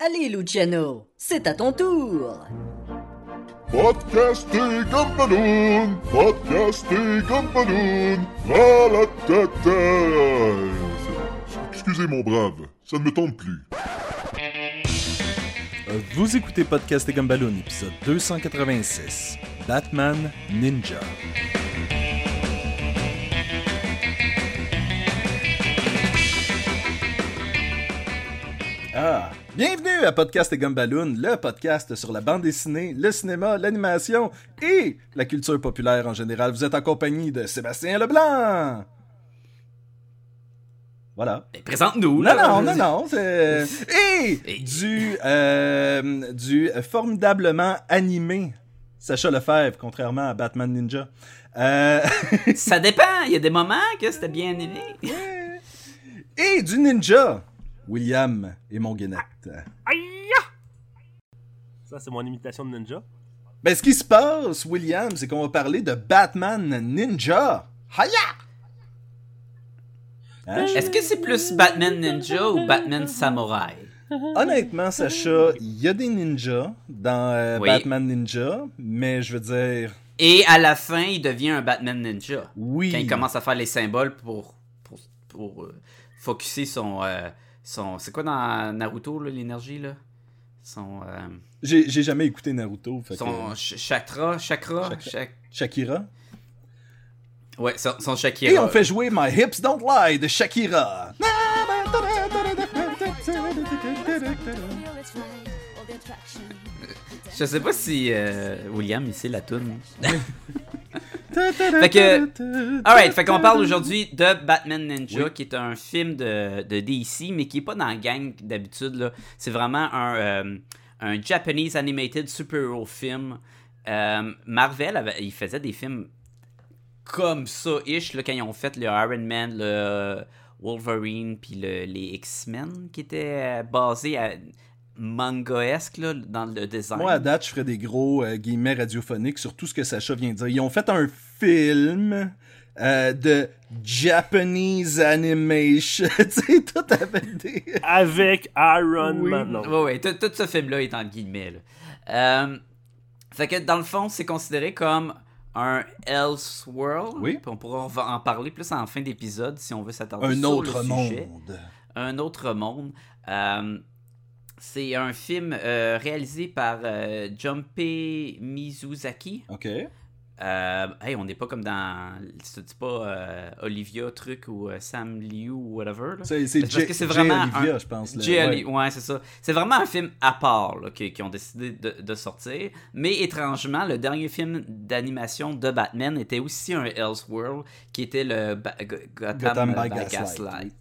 Allez, Luciano, c'est à ton tour. Podcasting Gumballoon, Podcasting Gumballoon, à la tête. Excusez mon brave, ça ne me tente plus. Vous écoutez Podcast et Gumballoon, épisode 286, Batman Ninja. Ah, bienvenue à Podcast et Gumballoon, le podcast sur la bande dessinée, le cinéma, l'animation et la culture populaire en général. Vous êtes en compagnie de Sébastien Leblanc. Voilà. Présente-nous, Non, là. non, non, non. c'est- Et Et- du, euh, du formidablement animé Sacha Lefebvre, contrairement à Batman Ninja. Euh, Ça dépend. Il y a des moments que c'était bien aimé. et du ninja, William et mon Guinette. Ça, c'est mon imitation de ninja. Ben, ce qui se passe, William, c'est qu'on va parler de Batman Ninja. Haya! Hein? Est-ce que c'est plus Batman Ninja ou Batman Samouraï? Honnêtement, Sacha, il y a des ninjas dans euh, Oui. Batman Ninja, mais je veux dire, Et à la fin, il devient un Batman Ninja. oui. Quand il commence à faire les symboles pour, pour, pour euh, focuser son... euh, son c'est quoi dans Naruto, l'énergie, là? Son... euh, J'ai jamais écouté Naruto. Fait que- son ch- chakra, chakra, Chakra. chak- Shakira? Ouais, son, son Shakira. Et on fait jouer My Hips Don't Lie de Shakira. Je sais pas si euh, William, il sait la tune. Fait que- Alright, fait qu'on parle aujourd'hui de Batman Ninja, Oui. qui est un film de, de DC, mais qui est pas dans la gang d'habitude. là. C'est vraiment un, euh, un Japanese animated super-hero film. Euh, Marvel, avait- il faisait des films comme ça, ish, là, quand ils ont fait le Iron Man, le Wolverine, puis le- les X-Men, qui étaient basés à manga-esque là, dans le design. Moi, à date, je ferais des gros euh, guillemets radiophoniques sur tout ce que Sacha vient de dire. Ils ont fait un film euh, de Japanese animation. tu sais, tout avec des. Avec Iron Oui. Man. Non. Ouais, ouais, tout, tout ce film-là est en guillemets. là. Euh, fait que dans le fond, c'est considéré comme un Elseworld. Oui. Puis on pourra en- en parler plus en fin d'épisode si on veut s'attarder Un sur autre le sujet. monde. Un autre monde. C'est un film euh, réalisé par euh, Junpei Mizuzaki. OK. Euh, hey, on n'est pas comme dans. C'est pas euh, Olivia Truc ou Sam Liu ou whatever. C'est J- J. vraiment Olivia, un- je pense. là. JLE, Ouais. ouais, c'est ça. C'est vraiment un film à part là, qui, qui ont décidé de, de sortir. Mais étrangement, le dernier film d'animation de Batman était aussi un Elseworld, qui était le Ba- Go- Gotham, Gotham by by Gaslight.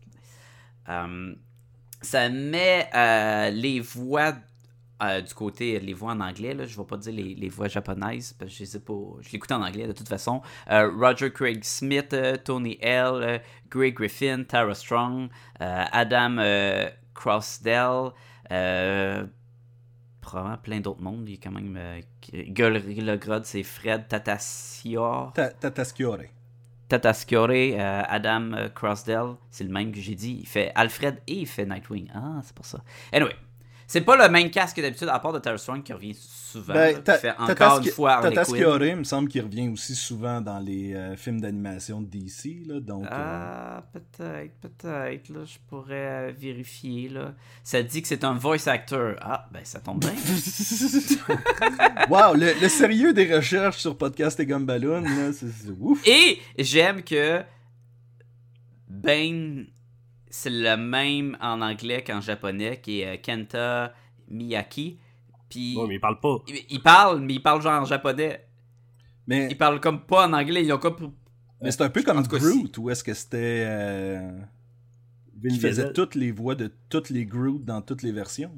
Ça met euh, les voix euh, du côté, les voix en anglais, là, je ne vais pas dire les, les voix japonaises, parce que je ai pas. Je l'écoute en anglais de toute façon. Euh, Roger Craig Smith, Tony L, Greg Griffin, Tara Strong, Adam Crossdell, probablement plein d'autres mondes. Il y a quand même. Gorilla Grodd, c'est Fred Tatasciore. Ta- Tatasciore. Tatasciore, euh, Adam euh, Crossdell, c'est le même que j'ai dit. Il fait Alfred et il fait Nightwing. Ah, c'est pour ça. Anyway, c'est pas le même casque que d'habitude, à part de Tara Strong qui revient souvent. Ben, qui fait encore une fois Harley Quinn. Il me semble qu'il revient aussi souvent dans les euh, films d'animation de DC. Là, donc, euh, Ah, peut-être, peut-être. Là, je pourrais euh, vérifier. Là. Ça dit que c'est un voice actor. Ah, ben ça tombe bien. wow, le, le sérieux des recherches sur Podcast et Gumballoon, là, c'est c'est ouf. Et j'aime que Bane, c'est le même en anglais qu'en japonais, qui est euh, Kenta Miyaki. Puis Ouais, mais il parle pas. il, il parle, mais il parle genre en japonais. Mais, Il parle comme pas en anglais. Ils ont comme. mais c'est un peu comme Groot, où est-ce que c'était. Euh, qui faisait toutes les voix de toutes les Groot dans toutes les versions.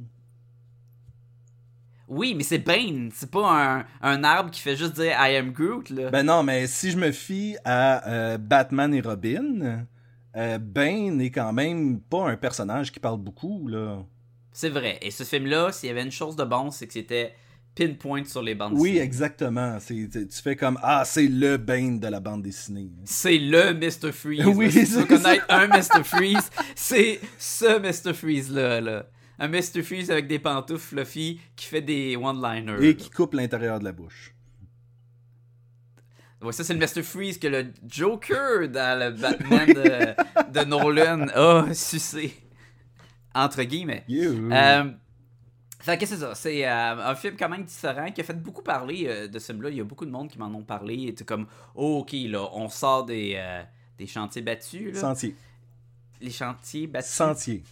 Oui, mais c'est Bane. C'est pas un, un arbre qui fait juste dire I am Groot. Là. Ben non, mais si je me fie à euh, Batman et Robin, euh, Bane est quand même pas un personnage qui parle beaucoup, là. C'est vrai. Et ce film-là, s'il y avait une chose de bon, c'est que c'était pinpoint sur les bandes Oui, dessinées. exactement. C'est- tu fais comme Ah, c'est le Bane de la bande dessinée. C'est le Mr. Freeze. Oui. Si tu veux connaître un Mr. Freeze, c'est ce Mr. Freeze-là. Là. un Mr. Freeze avec des pantoufles fluffy qui fait des one-liners. Et qui coupe l'intérieur de la bouche. Ouais, ça, c'est le Mr. Freeze que le Joker dans le Batman de, de Nolan a sucé. Entre guillemets. Euh, fait que c'est ça, c'est euh, un film quand même différent qui a fait beaucoup parler euh, de ce film-là. Il y a beaucoup de monde qui m'en ont parlé. Et comme, oh, ok, là, on sort des, des chantiers battus. Là. Sentier. Les chantiers battus. Sentier.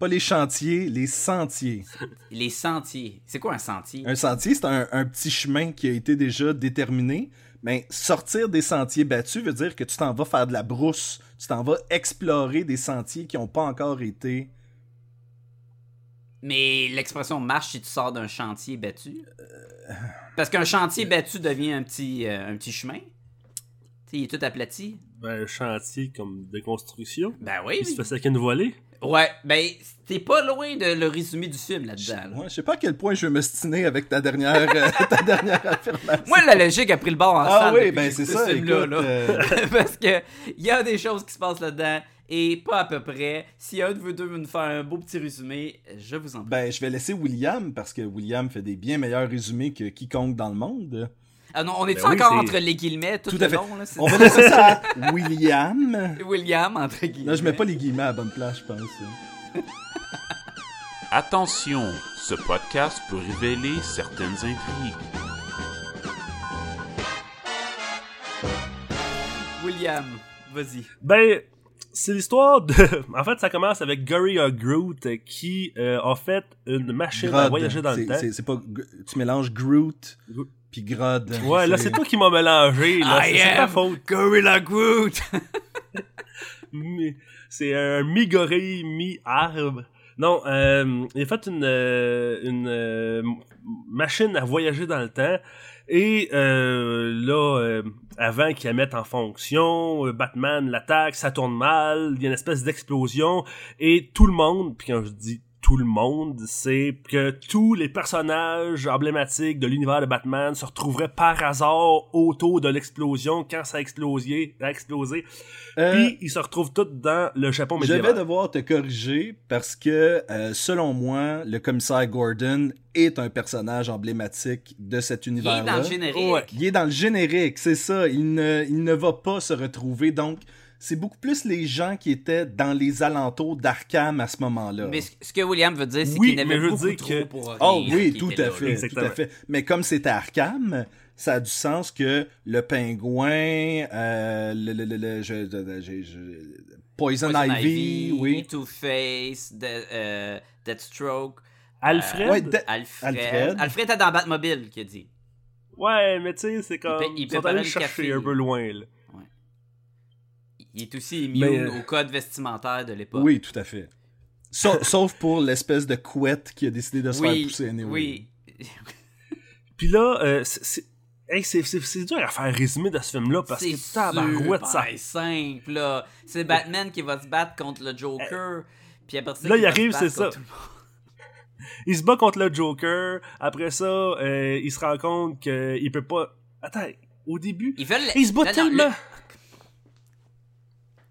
Pas les chantiers, les sentiers. Les sentiers. C'est quoi un sentier? Un sentier, c'est un, un petit chemin qui a été déjà déterminé. Mais sortir des sentiers battus veut dire que tu t'en vas faire de la brousse. Tu t'en vas explorer des sentiers qui n'ont pas encore été. Mais l'expression marche si tu sors d'un chantier battu? Parce qu'un chantier battu devient un petit, euh, un petit chemin. Tu sais, il est tout aplati. Ben, un chantier comme de construction. Ben oui. Il se fait avec une volée. Ouais, ben t'es pas loin de le résumé du film là-dedans. là. Ouais, je sais pas à quel point je vais me stiner avec ta dernière, euh, ta dernière affirmation. Moi, la logique a pris le bord en ah salle oui, ben c'est ça. ce écoute, là. euh, Parce que il y a des choses qui se passent là-dedans et pas à peu près. Si un de vous deux veut nous faire un beau petit résumé, je vous en prie. ben, je vais laisser William parce que William fait des bien meilleurs résumés que quiconque dans le monde. Ah non, on est Ben oui, encore entre les guillemets tout, Tout le à fait. long là. On va laisser ça à William. William entre guillemets. Là, je mets pas les guillemets à la bonne place, je pense. Attention, ce podcast peut révéler certaines intrigues. William, vas-y. Ben, c'est l'histoire de. En fait, ça commence avec Gary Groot euh, qui euh, a fait une machine à voyager dans le temps. c'est- c'est pas... Tu mélanges Groot Groot. Puis Grodd. Ouais, là, c'est toi qui m'as mélangé. Là, c'est ta faute. Gorilla Groot. C'est un mi-gorille, mi-arbre. Non, euh, il a fait une, euh, une euh, machine à voyager dans le temps. Et euh, là, euh, avant qu'il la mette en fonction, euh, Batman l'attaque, ça tourne mal, il y a une espèce d'explosion. Et tout le monde, puis quand je dis tout le monde, c'est que tous les personnages emblématiques de l'univers de Batman se retrouveraient par hasard autour de l'explosion quand ça a explosé. A explosé. Euh, Puis ils se retrouvent tous dans le Japon je médiéval. vais devoir te corriger parce que, euh, selon moi, le commissaire Gordon est un personnage emblématique de cet Il est dans le générique. Ouais. Il est dans le générique, c'est ça. Il ne, il ne va pas se retrouver. Donc, c'est beaucoup plus les gens qui étaient dans les alentours d'Arkham à ce moment-là. Mais ce que William veut dire, c'est Oui, qu'il n'avait beaucoup dire trop que- pour rien. Oh oui, tout à fait, tout à fait. Mais comme c'était Arkham, ça a du sens que le pingouin, euh, le, le, le, le- je- je- je- je- Poison, Poison Ivy, oui. Two-Face, De- euh, Deathstroke, Alfred? Ouais, de- Alfred. Alfred. Alfred. était dans Batmobile, qui a dit. Ouais, mais tu sais, c'est comme. Il pa- il ils sont préparait allés le chercher café. un peu loin, là. Il est aussi immune euh, au code vestimentaire de l'époque. Oui, tout à fait. Sauf, sauf pour l'espèce de couette qui a décidé de se faire pousser anyway. oui. Puis là, euh, c'est- c'est. Hey, c'est- c'est c'est dur à faire résumer de ce film-là parce C'est que tabarouette, ça. super simple, là. C'est Batman qui va se battre contre le Joker. Puis après ça, Là, il arrive, c'est ça. Il se bat contre le Joker. Après ça, euh, il se rend compte qu'il peut pas. Attends, au début. Ils veulent. Il se bat Non, non, tellement. le-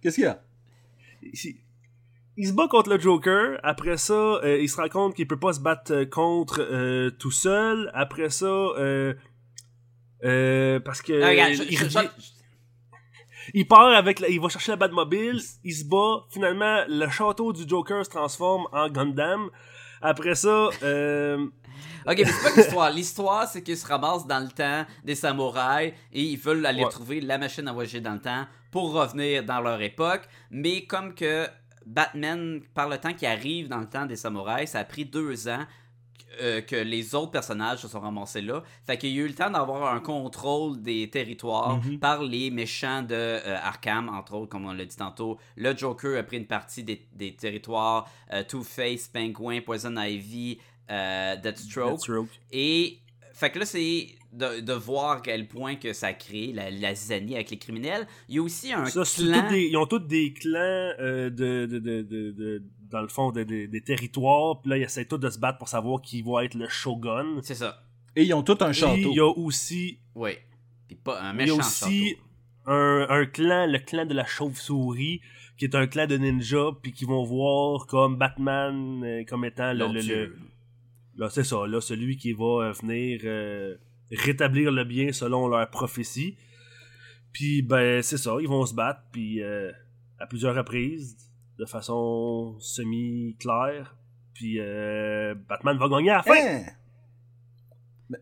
Qu'est-ce qu'il y a? Il, il se bat contre le Joker. Après ça, euh, il se rend compte qu'il peut pas se battre euh, contre euh, tout seul. Après ça, euh, euh, parce que Ah, regarde, je- il, je- revient- je- il part avec, la- il va chercher la Batmobile. Il se bat. Finalement, le château du Joker se transforme en Gundam. Après ça, euh, Ok, mais c'est pas l'histoire. L'histoire, c'est qu'ils se ramassent dans le temps des samouraïs et ils veulent aller Ouais. trouver la machine à voyager dans le temps pour revenir dans leur époque. Mais comme que Batman, par le temps qui arrive dans le temps des samouraïs, ça a pris deux ans euh, que les autres personnages se sont ramassés là. Fait qu'il y a eu le temps d'avoir un contrôle des territoires Mhm. par les méchants de euh, Arkham, entre autres, comme on l'a dit tantôt. Le Joker a pris une partie des, des territoires. euh, Two-Face, Penguin, Poison Ivy, Deathstroke. Deathstroke. Et fait que là, c'est de, de voir à quel point que ça crée la, la zizanie avec les criminels. Il y a aussi un Ça, clan. des- ils ont tous des clans euh, de, de, de, de, de- dans le fond de- de- des territoires. Puis là, ils essaient tous de se battre pour savoir qui va être le shogun. C'est ça. Et ils ont tout un Et château. il y a aussi, Oui. Puis pas un il y a méchant aussi un, un clan, le clan de la chauve-souris, qui est un clan de ninjas, puis qui vont voir comme Batman euh, comme étant le. Là c'est ça, celui qui va euh, venir euh, rétablir le bien selon leur prophétie. Puis ben c'est ça, ils vont se battre, puis euh, à plusieurs reprises, de façon semi claire. Puis Batman va gagner à la fin. Hein?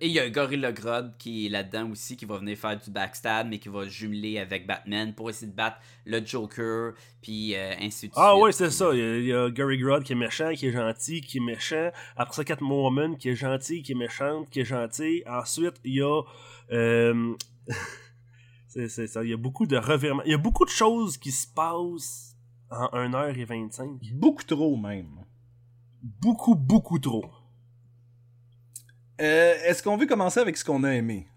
Et il y a Gorilla Grodd qui est là-dedans aussi, qui va venir faire du backstab, mais qui va jumeler avec Batman pour essayer de battre le Joker, puis euh, ainsi de Ah suite. ouais, c'est ça. Il y, a, il y a Gary Grodd qui est méchant, qui est gentil, qui est méchant. Après ça, Catwoman qui est gentil, qui est méchante, qui est gentil. Ensuite, il y a... euh, c'est c'est ça. Il y a beaucoup de revirements. Il y a beaucoup de choses qui se passent en 1h25. Beaucoup trop, même. Beaucoup, beaucoup trop. Euh, Est-ce qu'on veut commencer avec ce qu'on a aimé?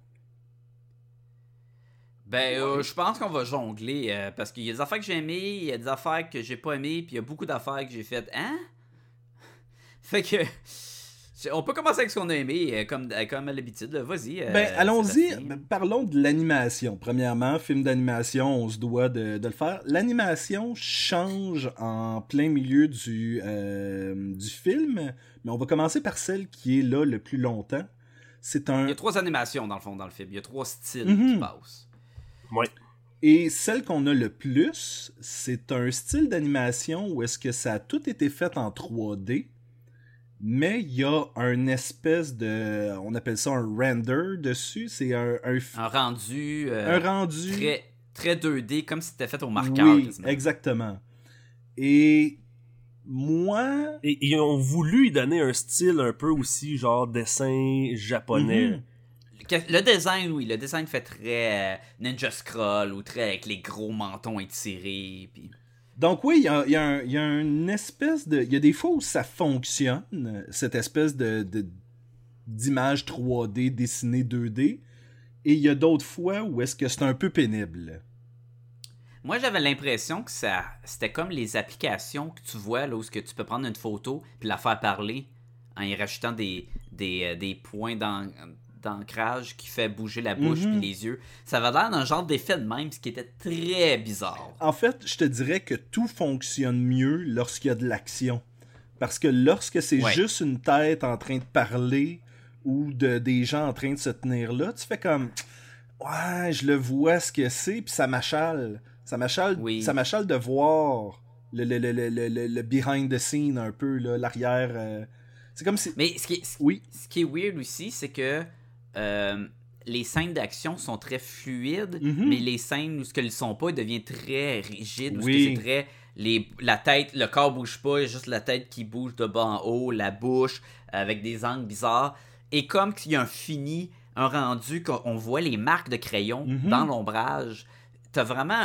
Ben, euh, je pense qu'on va jongler, euh, parce qu'il y a des affaires que j'ai aimées, il y a des affaires que j'ai pas aimées, puis il y a beaucoup d'affaires que j'ai faites. Hein? Fait que. On peut commencer avec ce qu'on a aimé, euh, comme, euh, comme à l'habitude. Vas-y. euh, Ben, allons-y. Ben, Parlons de l'animation. Premièrement, film d'animation, on se doit de, de le faire. L'animation change en plein milieu du, euh, du film, mais on va commencer par celle qui est là le plus longtemps. C'est un. Il y a trois animations, dans le fond, dans le film. Il y a trois styles Mhm. qui passent. Ouais. Et celle qu'on a le plus, c'est un style d'animation où est-ce que ça a tout été fait en 3D, mais il y a un espèce de, on appelle ça un render dessus, c'est un, un, f- Un rendu. euh, un rendu. très, très 2D, comme si c'était fait au marqueur. oui, exactement. Et moi, Et ils ont voulu lui donner un style un peu aussi, genre dessin japonais. Mhm. Le design, oui, le design fait très euh, Ninja Scroll ou très avec les gros mentons étirés. Puis... Donc oui, il y a, une espèce de... Il y a des fois où ça fonctionne, cette espèce de d'image 3D dessinée 2D, et il y a d'autres fois où est-ce que c'est un peu pénible. Moi, j'avais l'impression que ça, c'était comme les applications que tu vois, là, où que tu peux prendre une photo puis la faire parler en y rajoutant des, des, euh, des points d'an- d'ancrage qui fait bouger la bouche Mhm. puis les yeux. Ça avait l'air d'un genre d'effet de même, ce qui était très bizarre. En fait, je te dirais que tout fonctionne mieux lorsqu'il y a de l'action. Parce que lorsque c'est Ouais. juste une tête en train de parler ou de, des gens en train de se tenir là, tu fais comme Ouais, je le vois ce que c'est, puis ça m'achale. Ça m'achale Oui. de voir le, le, le, le, le, le- le behind the scene un peu, là, l'arrière. euh. C'est comme si. Mais ce qui est, ce- Oui. ce qui est weird aussi, c'est que euh, les scènes d'action sont très fluides, Mhm. mais les scènes où ce qu'elles sont pas, deviennent très rigides, où Oui. c'est très les, la tête, le corps bouge pas, juste la tête qui bouge de bas en haut, la bouche avec des angles bizarres, et comme qu'il y a un fini, un rendu qu'on voit les marques de crayon Mhm. dans l'ombrage. T'as vraiment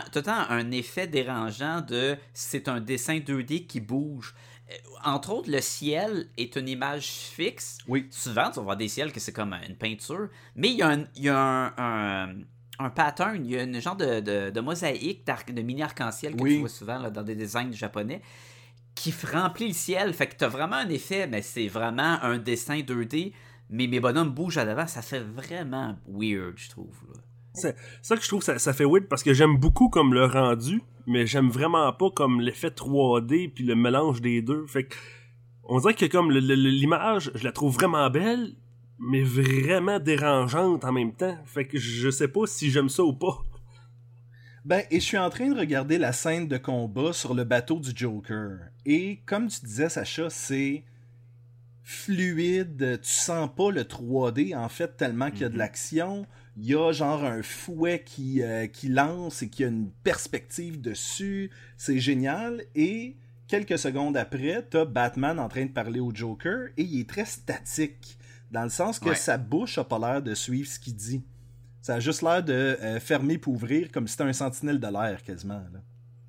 un effet dérangeant de c'est un dessin 2D qui bouge. Euh, Entre autres, le ciel est une image fixe. Oui. Souvent, tu vas voir des ciels que c'est comme une peinture, mais il y a un, il y a un, un, un pattern, il y a une genre de, de, de mosaïque d'arc- de mini arc-en-ciel que Oui. tu vois souvent là, dans des designs japonais qui remplit le ciel. Fait que t'as vraiment un effet, mais c'est vraiment un dessin 2D, mais mes bonhommes bougent à l'avant. Ça fait vraiment weird, je trouve. là. C'est ça que je trouve ça, ça fait weird parce que j'aime beaucoup comme le rendu, mais j'aime vraiment pas comme l'effet 3D puis le mélange des deux. Fait que on dirait que comme l'image, je la trouve vraiment belle, mais vraiment dérangeante en même temps. Fait que je sais pas si j'aime ça ou pas. Ben, et je suis en train de regarder la scène de combat sur le bateau du Joker. Et comme tu disais, Sacha, c'est fluide. Tu sens pas le 3D, en fait, tellement qu'il y a de l'action. Il y a genre un fouet qui, euh, qui lance et qui a une perspective dessus. C'est génial. Et quelques secondes après, t'as Batman en train de parler au Joker et il est très statique. Dans le sens que Ouais. sa bouche a pas l'air de suivre ce qu'il dit. Ça a juste l'air de euh, fermer puis ouvrir comme si c'était un sentinelle de l'air quasiment. Là.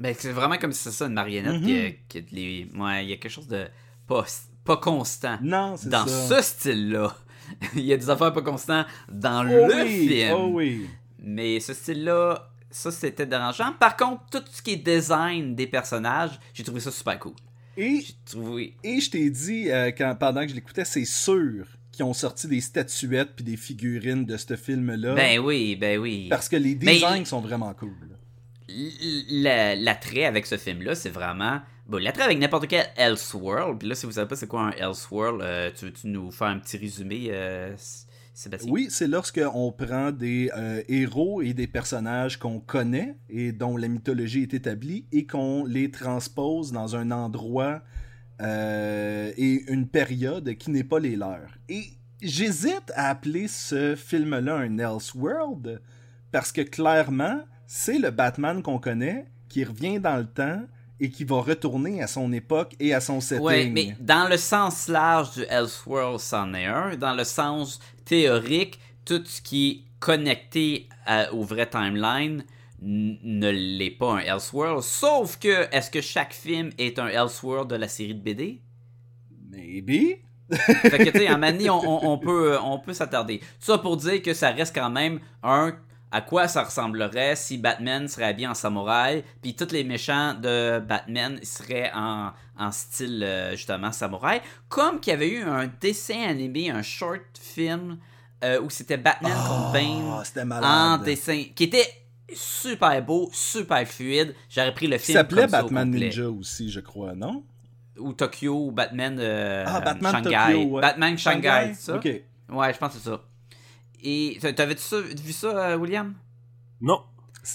Ben, c'est vraiment comme si c'est ça, une marionnette. Mhm. qui a- qui a de les- ouais, il y a quelque chose de pas, pas constant Non, c'est dans ça. ce style-là. il y a des affaires pas constantes dans Oh le oui, film. oh oui. Mais ce style-là, ça c'était dérangeant. Par contre, tout ce qui est design des personnages, j'ai trouvé ça super cool. Et, trouvé. et je t'ai dit euh, quand, pendant que je l'écoutais, c'est sûr qui ont sorti des statuettes puis des figurines de ce film-là. Ben oui, ben oui. Parce que les Mais- designs sont vraiment cool. L'attrait avec ce film-là, c'est vraiment. Bon, l'attrait avec n'importe quel Elseworld. Puis là, si vous savez pas c'est quoi un Elseworld, euh, tu veux-tu nous faire un petit résumé, euh, Sébastien? Oui, c'est lorsque on prend des euh, héros et des personnages qu'on connaît et dont la mythologie est établie et qu'on les transpose dans un endroit euh, et une période qui n'est pas les leurs. Et j'hésite à appeler ce film-là un Elseworld parce que clairement, c'est le Batman qu'on connaît qui revient dans le temps et qui va retourner à son époque et à son setting. Ouais, mais dans le sens large du Elseworld, c'en est un. Dans le sens théorique, tout ce qui est connecté à- au vrai timeline ne l'est pas un Elseworld. Sauf que, est-ce que chaque film est un Elseworld de la série de BD? Maybe. Fait que, tu sais, en manie, on, on- on peut, on peut s'attarder. Tout ça pour dire que ça reste quand même un. À quoi ça ressemblerait si Batman serait habillé en samouraï, puis tous les méchants de Batman seraient en, en style, euh, justement, samouraï. Comme qu'il y avait eu un dessin animé, un short film, euh, où c'était Batman contre Bane en dessin, qui était super beau, super fluide. J'aurais pris le film s'appelait ça au Batman. Ninja aussi, je crois, non? Ou Tokyo, ou Batman, euh, Ah, Batman Shanghai. Tokyo, ouais. Batman Shanghai, ça? Ok. Ouais, je pense que c'est ça. Et t'a- t'avais-tu ça- vu ça, euh, William? Non.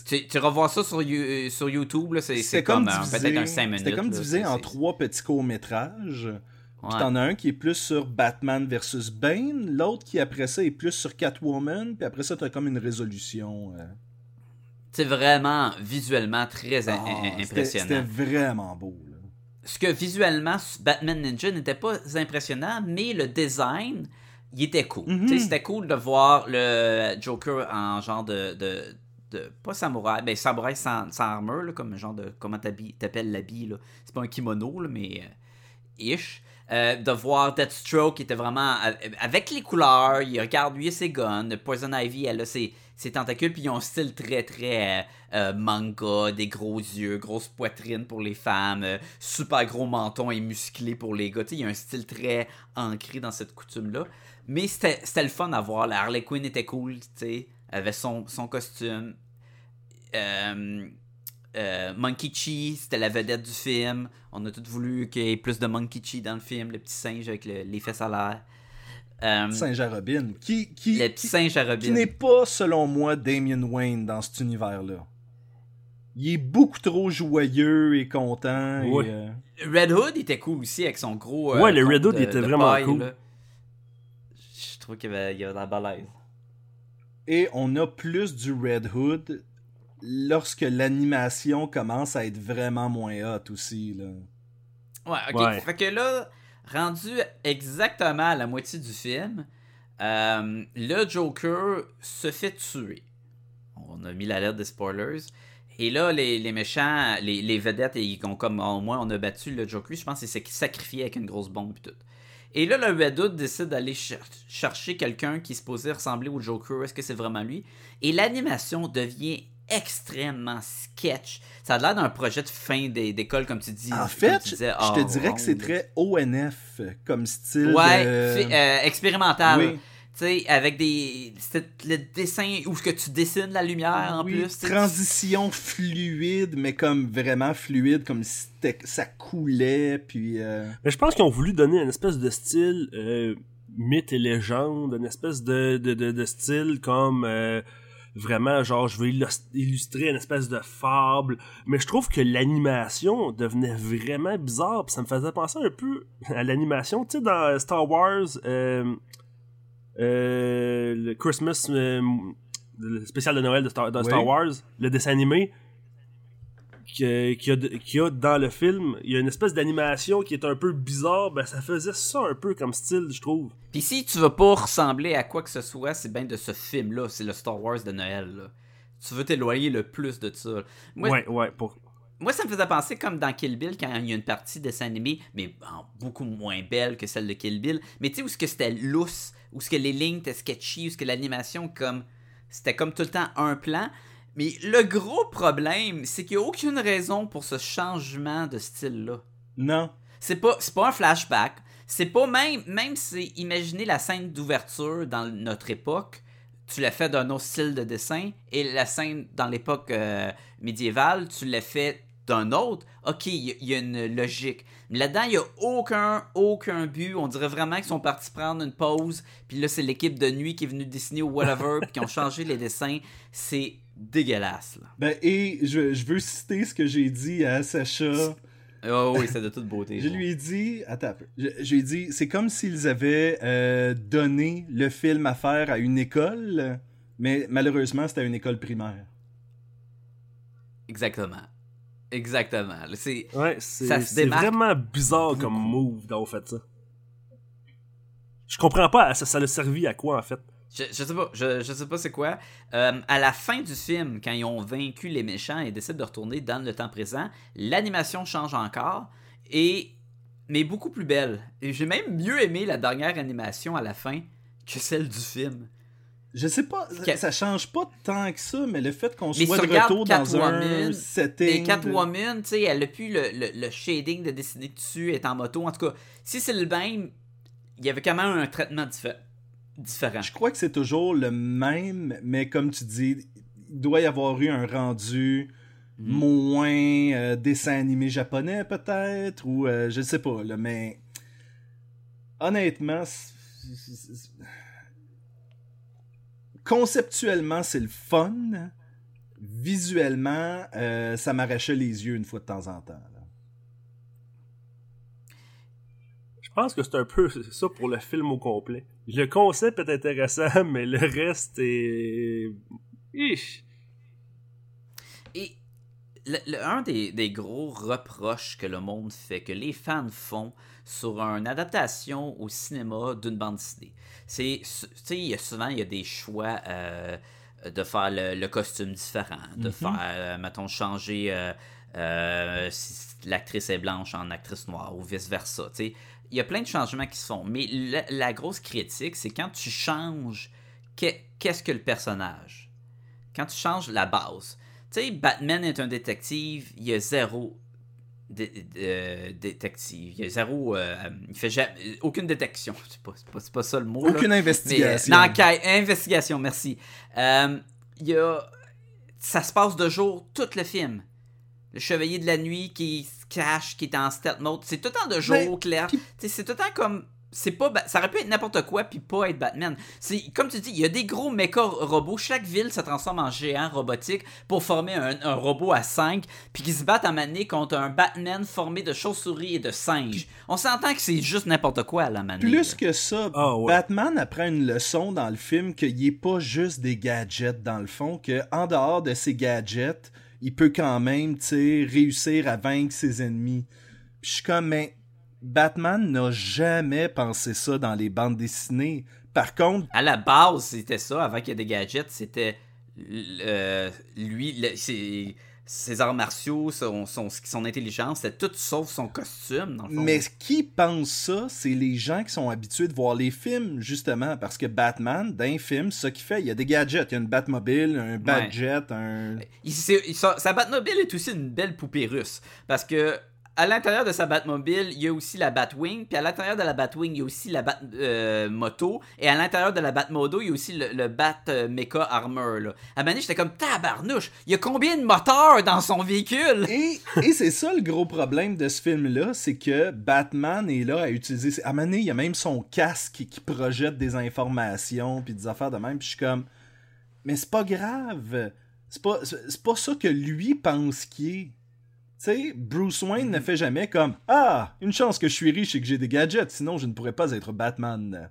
Tu, tu revois ça sur, You- euh, sur YouTube, là, c'est comme, comme, euh, divisé, peut-être un 5 minutes. c'était comme là, divisé en trois petits courts-métrages. Ouais. Puis t'en as un qui est plus sur Batman versus Bane, l'autre qui après ça est plus sur Catwoman, puis après ça t'as comme une résolution. euh. C'est vraiment visuellement très Ah, impressionnant. C'était vraiment beau. là. Ce que visuellement, Batman Ninja n'était pas impressionnant, mais le design, il était cool. Mhm. C'était cool de voir le Joker en genre de. de, de- pas samouraï, ben samouraï sans, sans armure, là, comme un genre de. Comment t'appelles l'habit, là. C'est pas un kimono, là, mais. euh, ish. Euh, de voir Deathstroke qui était vraiment avec les couleurs, il regarde lui et ses guns, Poison Ivy elle a ses, ses tentacules puis ils ont un style très très euh, euh, manga, des gros yeux, grosse poitrine pour les femmes, euh, super gros menton et musclé pour les gars, tu sais, il y a un style très ancré dans cette coutume là. Mais c'était c'était le fun à voir, la Harley Quinn était cool, tu sais, avait son, son costume. Euh, euh, Monkey Chi, c'était la vedette du film. On a tous voulu qu'il y ait plus de Monkey Chi dans le film, le petit singe avec le- les fesses à l'air. Euh, Saint-Jarobin, qui, qui, le petit qui, singe à qui Robin. n'est pas, selon moi, Damien Wayne dans cet univers-là? Il est beaucoup trop joyeux et content. Ouais. euh, Red Hood était cool aussi avec son gros. euh, Ouais, le Red Hood, de- était de vraiment paille, cool. là. Qu'il y avait, il y avait de la balèze. Et on a plus du Red Hood lorsque l'animation commence à être vraiment moins hot aussi. Là. Ouais, ok. Ouais. Fait que là, rendu exactement à la moitié du film, euh, le Joker se fait tuer. On a mis l'alerte des spoilers. Et là, les, les méchants, les, les vedettes, ils ont comme au moins on a battu le Joker. Je pense qu'il s'est sacrifié avec une grosse bombe et tout. Et là, le Red Hood décide d'aller cher- chercher quelqu'un qui se posait ressembler au Joker. Est-ce que c'est vraiment lui? Et l'animation devient extrêmement sketch. Ça a l'air d'un projet de fin d'é- d'école, comme tu dis. En fait, je te dirais que c'est ronde. très ONF comme style. Ouais, de- euh, expérimental. Oui. Tu sais, avec des. Le dessin où ce que tu dessines la lumière en Oui, plus. tu transition fluide, mais comme vraiment fluide, comme si ça coulait, puis... euh, Mais je pense qu'ils ont voulu donner une espèce de style euh, mythe et légende, une espèce de, de, de, de style comme euh, vraiment genre je veux illus- illustrer une espèce de fable. Mais je trouve que l'animation devenait vraiment bizarre, puis ça me faisait penser un peu à l'animation, tu sais, dans Star Wars, euh, le Christmas, euh, le spécial de Noël de Star, dans Oui. Star Wars, le dessin animé que- qu'il y, a dans le film, il y a une espèce d'animation qui est un peu bizarre, ben ça faisait ça un peu comme style, je trouve. Puis si tu veux pas ressembler à quoi que ce soit, c'est bien de ce film-là. C'est le Star Wars de Noël. là. Tu veux t'éloigner le plus de ça. Moi, ouais, ouais, pour... Moi, ça me faisait penser comme dans Kill Bill, quand il y a une partie dessin animé, mais beaucoup moins belle que celle de Kill Bill. Mais tu sais, où ce que c'était lousse, où ce que les lignes étaient sketchy, où ce que l'animation, comme. C'était comme tout le temps un plan. Mais le gros problème, c'est qu'il n'y a aucune raison pour ce changement de style-là. Non. C'est pas, c'est pas un flashback. c'est pas même, même si imaginez la scène d'ouverture dans notre époque, tu l'as fait d'un autre style de dessin, et la scène dans l'époque euh, médiévale, tu l'as fait d'un autre, ok, il y, y a une logique. Mais là-dedans, il n'y a aucun, aucun but. On dirait vraiment qu'ils sont partis prendre une pause, puis là, c'est l'équipe de nuit qui est venue dessiner ou whatever, puis qui ont changé les dessins. C'est dégueulasse, là. Ben, et je, je veux citer ce que j'ai dit à Sacha. Oh oui, c'est de toute beauté. Je lui ai dit, attends, un peu. je, je lui ai dit, c'est comme s'ils avaient euh, donné le film à faire à une école, mais malheureusement, c'était à une école primaire. Exactement. Exactement. C'est... Ouais, c'est vraiment bizarre comme move d'avoir fait ça. Je comprends pas, ça, ça l'a servi à quoi en fait? Je, je sais pas, je, je sais pas c'est quoi. Euh, à la fin du film, quand ils ont vaincu les méchants et décident de retourner dans le temps présent, l'animation change encore, et mais beaucoup plus belle. Et j'ai même mieux aimé la dernière animation à la fin que celle du film. Je sais pas, ça- change pas tant que ça, mais le fait qu'on Mais soit de retour dans un Catwoman, setting. Et de- Catwoman, tu sais, elle a plus le, le, le shading de dessiner dessus, est en moto. En tout cas, si c'est le même, il y avait quand même un traitement diffé- différent. Je crois que c'est toujours le même, mais comme tu dis, il doit y avoir eu un rendu Mhm. moins euh, dessin animé japonais peut-être, ou euh, je sais pas, là, mais honnêtement, conceptuellement c'est le fun, visuellement euh, ça m'arrachait les yeux une fois de temps en temps. Je pense que c'est un peu ça pour le film au complet. Le concept est intéressant, mais le reste est. Et le, le- un des, des gros reproches que le monde fait, que les fans font sur une adaptation au cinéma d'une bande dessinée, c'est, tu sais, souvent il y a des choix euh, de faire le, le costume différent, de Mhm. faire, euh, mettons, changer euh, euh, si l'actrice est blanche en actrice noire ou vice-versa, tu sais. Il y a plein de changements qui se font, mais la, la grosse critique, c'est quand tu changes que- qu'est-ce que le personnage? Quand tu changes la base. Tu sais, Batman est un détective, il y a zéro dé- euh, détective. Il y a zéro. euh, il fait jamais- aucune détection. C'est pas, pas, pas ça le mot. Aucune Mais, euh, investigation. non, enquête- investigation, merci. Euh, il y a. Ça se passe de jour tout le film. Le chevalier de la nuit qui se cache, qui est en stealth mode. C'est tout le temps de jour, clair. C'est tout le temps comme. C'est pas. Ba- Ça aurait pu être n'importe quoi, puis pas être Batman. C'est Comme tu dis, il y a des gros méca robots. Chaque ville se transforme en géant robotique pour former un, un robot à 5, puis qui se battent à maner contre un Batman formé de chauves-souris et de singes. On s'entend que c'est juste n'importe quoi, la manée. Plus que ça, Ah ouais. Batman apprend une leçon dans le film qu'il n'est pas juste des gadgets dans le fond, que en dehors de ses gadgets, il peut quand même, tu sais, réussir à vaincre ses ennemis. Puis je suis comme, mais Batman n'a jamais pensé ça dans les bandes dessinées. Par contre, À la base, c'était ça. Avant qu'il y ait des gadgets, c'était euh, lui, le- ses, ses arts martiaux, son, son, son intelligence, c'était tout sauf son costume. Dans le fond. mais qui pense ça, c'est les gens qui sont habitués de voir les films, justement, parce que Batman, dans un film, ce qu'il fait, il y a des gadgets, il y a une Batmobile, un Batjet, un... Il- c'est- il- sa, sa Batmobile est aussi une belle poupée russe. Parce que à l'intérieur de sa Batmobile, il y a aussi la Batwing. Puis à l'intérieur de la Batwing, il y a aussi la Batmoto. et à l'intérieur de la Batmoto, il y a aussi le, le Bat euh, Mecha Armor. Là. À j'étais comme tabarnouche. Il y a combien de moteurs dans son véhicule? Et, c'est ça le gros problème de ce film-là, c'est que Batman est là à utiliser. À il y a même son casque qui projette des informations puis des affaires de même. Puis je suis comme, mais c'est pas grave. C'est pas, c'est pas ça que lui pense qu'il est. Tu sais, Bruce Wayne ne fait jamais comme Ah, une chance que je suis riche et que j'ai des gadgets, sinon je ne pourrais pas être Batman.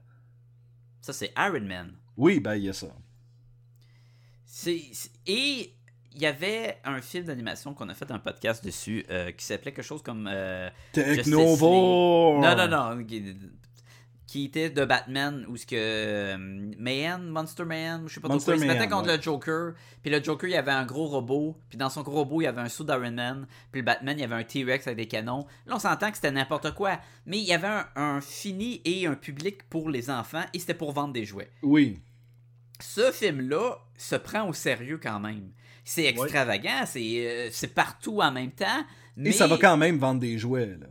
Ça, c'est Iron Man. Oui, ben il y a ça. C'est- Et il y avait un film d'animation qu'on a fait un podcast dessus euh, qui s'appelait quelque chose comme. euh, Technovo! Non, non, non. Qui, était de Batman, ou ce que. euh, Mayhem, Monster Man, je sais pas trop quoi. Il se Mayhem, contre ouais. le Joker. Puis le Joker, il y avait un gros robot. Puis dans son gros robot, il y avait un sou d'Iron Man. Puis le Batman, il y avait un T-Rex avec des canons. Là, on s'entend que c'était n'importe quoi. Mais il y avait un, un fini et un public pour les enfants. Et c'était pour vendre des jouets. Oui. Ce film-là se prend au sérieux quand même. C'est extravagant, c'est euh, c'est partout en même temps. Mais Et ça va quand même vendre des jouets, là.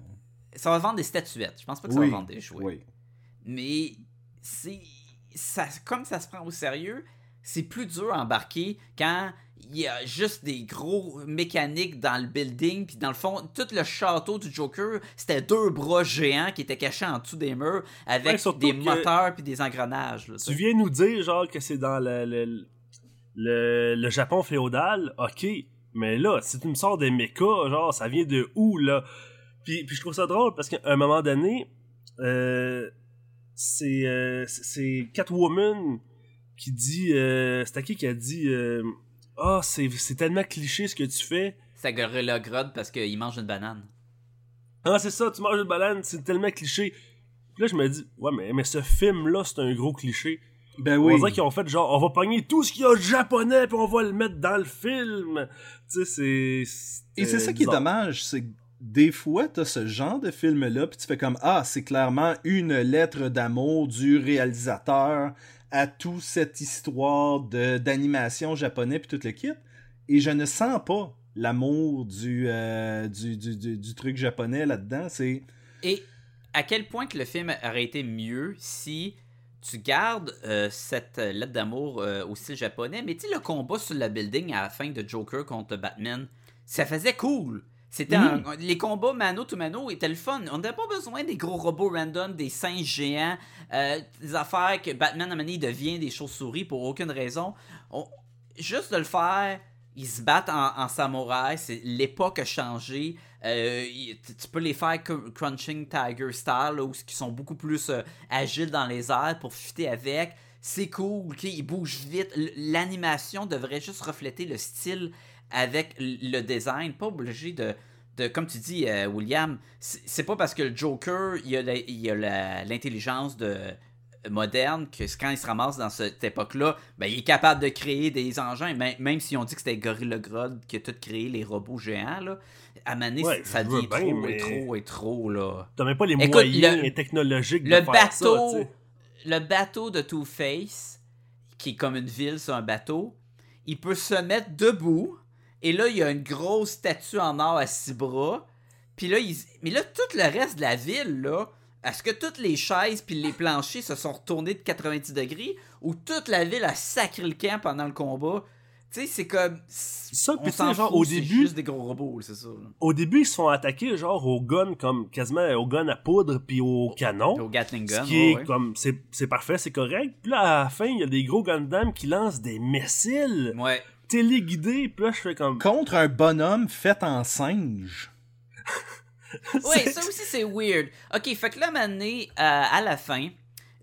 ça va vendre des statuettes. Je pense pas que ça va vendre des jouets. oui. Mais c'est ça, comme ça se prend au sérieux, c'est plus dur à embarquer quand il y a juste des gros mécaniques dans le building, puis dans le fond, tout le château du Joker, c'était deux bras géants qui étaient cachés en dessous des murs avec Ouais, des moteurs puis des engrenages. là, Tu viens nous dire, genre, que c'est dans le, le, le, le Japon féodal, ok. Mais là, si tu me sors des mechas, genre, ça vient de où, là? Puis, puis je trouve ça drôle parce qu'à un moment donné, euh, c'est euh, Catwoman qui dit... Euh, c'est à qui qui a dit... euh, Ah, c'est c'est tellement cliché ce que tu fais. C'est Gorilla Grodd parce qu'il mange une banane. Ah, c'est ça, tu manges une banane, c'est tellement cliché. Puis là, je me dis, ouais, mais, mais ce film-là, c'est un gros cliché. Ben On oui. dirait qu'ils ont fait genre, on va pogner tout ce qu'il y a de japonais, puis on va le mettre dans le film. Tu sais, c'est. Et c'est ça qui est dommage, c'est que des fois, t'as ce genre de film-là, puis tu fais comme Ah, c'est clairement une lettre d'amour du réalisateur à toute cette histoire d'animation japonais, puis tout le kit. Et je ne sens pas l'amour du, euh, truc japonais là-dedans. Et à quel point que le film aurait été mieux si tu gardes euh, cette lettre d'amour euh, au japonais, mais tu le combat sur le building à la fin de Joker contre Batman, ça faisait cool. C'était un- les combats mano to mano étaient le fun. On n'avait pas besoin des gros robots random, des singes géants, euh, des affaires que Batman à un devient des chauves-souris pour aucune raison. On- juste de le faire, ils se battent en, en samouraï, c'est l'époque a changé. Euh, tu peux les faire cr- Crunching Tiger style, où ils sont beaucoup plus euh, agiles dans les airs pour fitter avec. C'est cool, ils bougent vite. L'animation devrait juste refléter le style avec le design, pas obligé de, de comme tu dis, euh, William, c'est pas parce que le Joker, il a l'intelligence de moderne que quand il se ramasse dans cette époque-là, ben, il est capable de créer des engins, même, même si on dit que c'était Gorilla Grodd qui a tout créé les robots géants, là, à Mané, Ouais, ça devient bien, trop mais- et trop et trop, là. T'as même pas les Écoute, moyens le- technologiques de Le faire bateau, ça, le bateau de Two-Face, qui est comme une ville sur un bateau, il peut se mettre debout, et là, il y a une grosse statue en or à six bras, puis là, mais là, tout le reste de la ville, là, est-ce que toutes les chaises puis les planchers se sont retournés de 90 degrés, ou toute la ville a sacré le camp pendant le combat? Tu sais, c'est comme... Ça, on s'en genre, fout, au début- juste des gros robots, c'est ça. là. Au début, ils se font attaquer genre au gun, comme quasiment au gun à poudre, puis au canon. Au Gatling Ce Gun, qui ouais, est ouais. comme, c'est c'est parfait, c'est correct. Puis là, à la fin, il y a des gros Gundam qui lancent des missiles Ouais. Téléguidés. Puis là, je fais comme. Contre un bonhomme fait en singe. Oui, C'est- ça aussi c'est weird. Ok, fait que là, maintenant, euh, à la fin,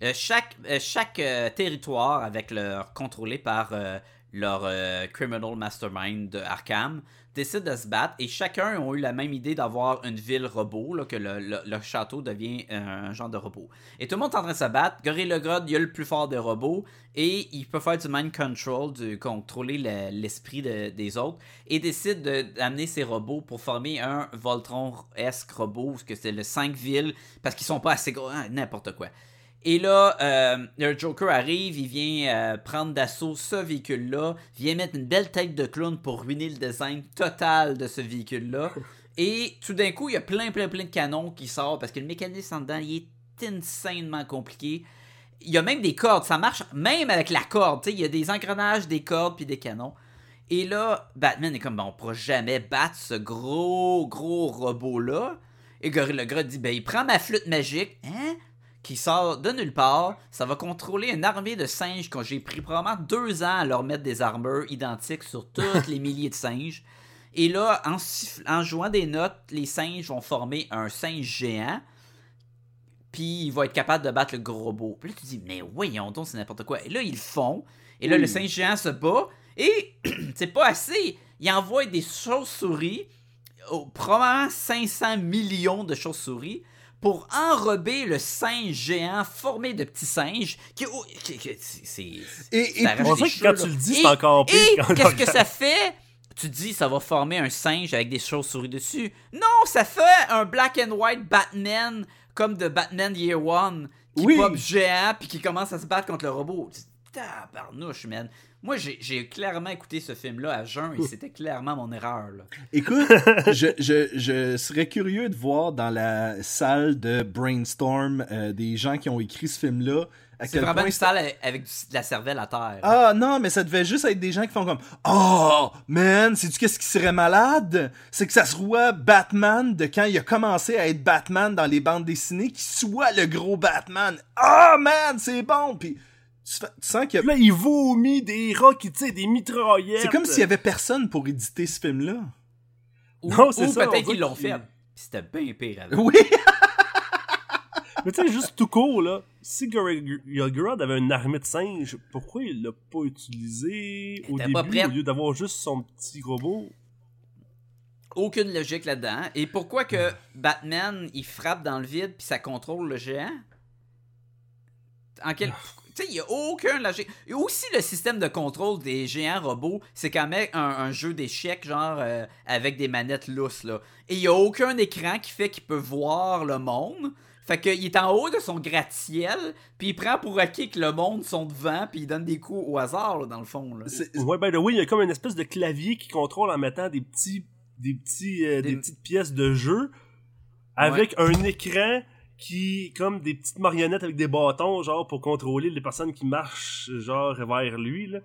euh, chaque, euh, chaque euh, territoire avec leur contrôlé par euh, leur euh, criminal mastermind de Arkham décide de se battre et chacun ont eu la même idée d'avoir une ville robot, là, que le, le- le château devient un genre de robot. Et tout le monde est en train de se battre. Gorilla Grodd, il a le plus fort des robots et il peut faire du mind control, du contrôler le- l'esprit de- des autres et décide de- d'amener ses robots pour former un Voltron-esque robot, parce que c'est le 5 villes, parce qu'ils sont pas assez gros, hein, n'importe quoi. Et là, euh, le Joker arrive, il vient euh, prendre d'assaut ce véhicule-là, vient mettre une belle tête de clown pour ruiner le design total de ce véhicule-là. Et tout d'un coup, il y a plein, plein, plein de canons qui sortent parce que le mécanisme en dedans, il est insanement compliqué. Il y a même des cordes, ça marche même avec la corde. Il y a des engrenages, des cordes puis des canons. Et là, Batman est comme, ben, on pourra jamais battre ce gros, gros robot-là. Et Gorilla Grodd dit, ben, il prend ma flûte magique, hein, qui sort de nulle part. Ça va contrôler une armée de singes que j'ai pris probablement deux ans à leur mettre des armures identiques sur tous les milliers de singes. Et là, en, jouant des notes, les singes vont former un singe géant. Puis il va être capable de battre le gros robot. Puis là, tu dis, mais voyons donc, c'est n'importe quoi. Et là, ils le font. Et là, le singe géant se bat. Et c'est pas assez. Il envoie des chauves-souris, oh, probablement 500 millions de chauves-souris, pour enrober le singe géant formé de petits singes. Qui, oh, qui- qui- c'est- c'est- Et, On les dirait que quand tu le dis, c'est encore pire. et quand on qu'est-ce que ça fait? Tu dis, ça va former un singe avec des chauves-souris dessus. Non, ça fait un black and white Batman comme de Batman Year One qui Oui. pop géant puis qui commence à se battre contre le robot. Tabarnouche, man. Moi, j'ai- clairement écouté ce film-là à jeun et c'était clairement mon erreur. Là. Écoute, je, je, je serais curieux de voir dans la salle de brainstorm euh, des gens qui ont écrit ce film-là C'est vraiment point une salle avec du- de la cervelle à terre. Ah non, mais ça devait juste être des gens qui font comme Oh man, sais-tu qu'est-ce qui serait malade? C'est que ça soit Batman de quand il a commencé à être Batman dans les bandes dessinées, qui soit le gros Batman. Ah man, c'est bon! Puis tu, fais- tu sens que là, il vomit des rats qui tirent des mitraillettes. c'est comme s'il y avait personne pour éditer ce film-là. Ou, Non, c'est ou ça, peut-être qu'ils l'ont fait. Puis c'était bien pire avant. Oui! Mais tu sais, juste tout court, là, si Gorgorod avait une armée de singes, pourquoi il l'a pas utilisé au début au lieu d'avoir juste son petit robot? Aucune logique là-dedans. Et pourquoi que Batman, il frappe dans le vide puis ça contrôle le géant? En quel... Tu sais, il n'y a aucun logique. Et aussi, le système de contrôle des géants robots, c'est quand même un, un jeu d'échecs, genre, euh, avec des manettes lousses, là. Et il n'y a aucun écran qui fait qu'il peut voir le monde. Fait qu'il est en haut de son gratte-ciel, puis il prend pour acquis que le monde sont devant, puis il donne des coups au hasard, là, dans le fond, là. Ouais, the way, il y a comme une espèce de clavier qui contrôle en mettant des petits, des petits, euh, des... Des- petites pièces de jeu avec un écran qui, comme des petites marionnettes avec des bâtons, genre, pour contrôler les personnes qui marchent, genre, vers lui, là.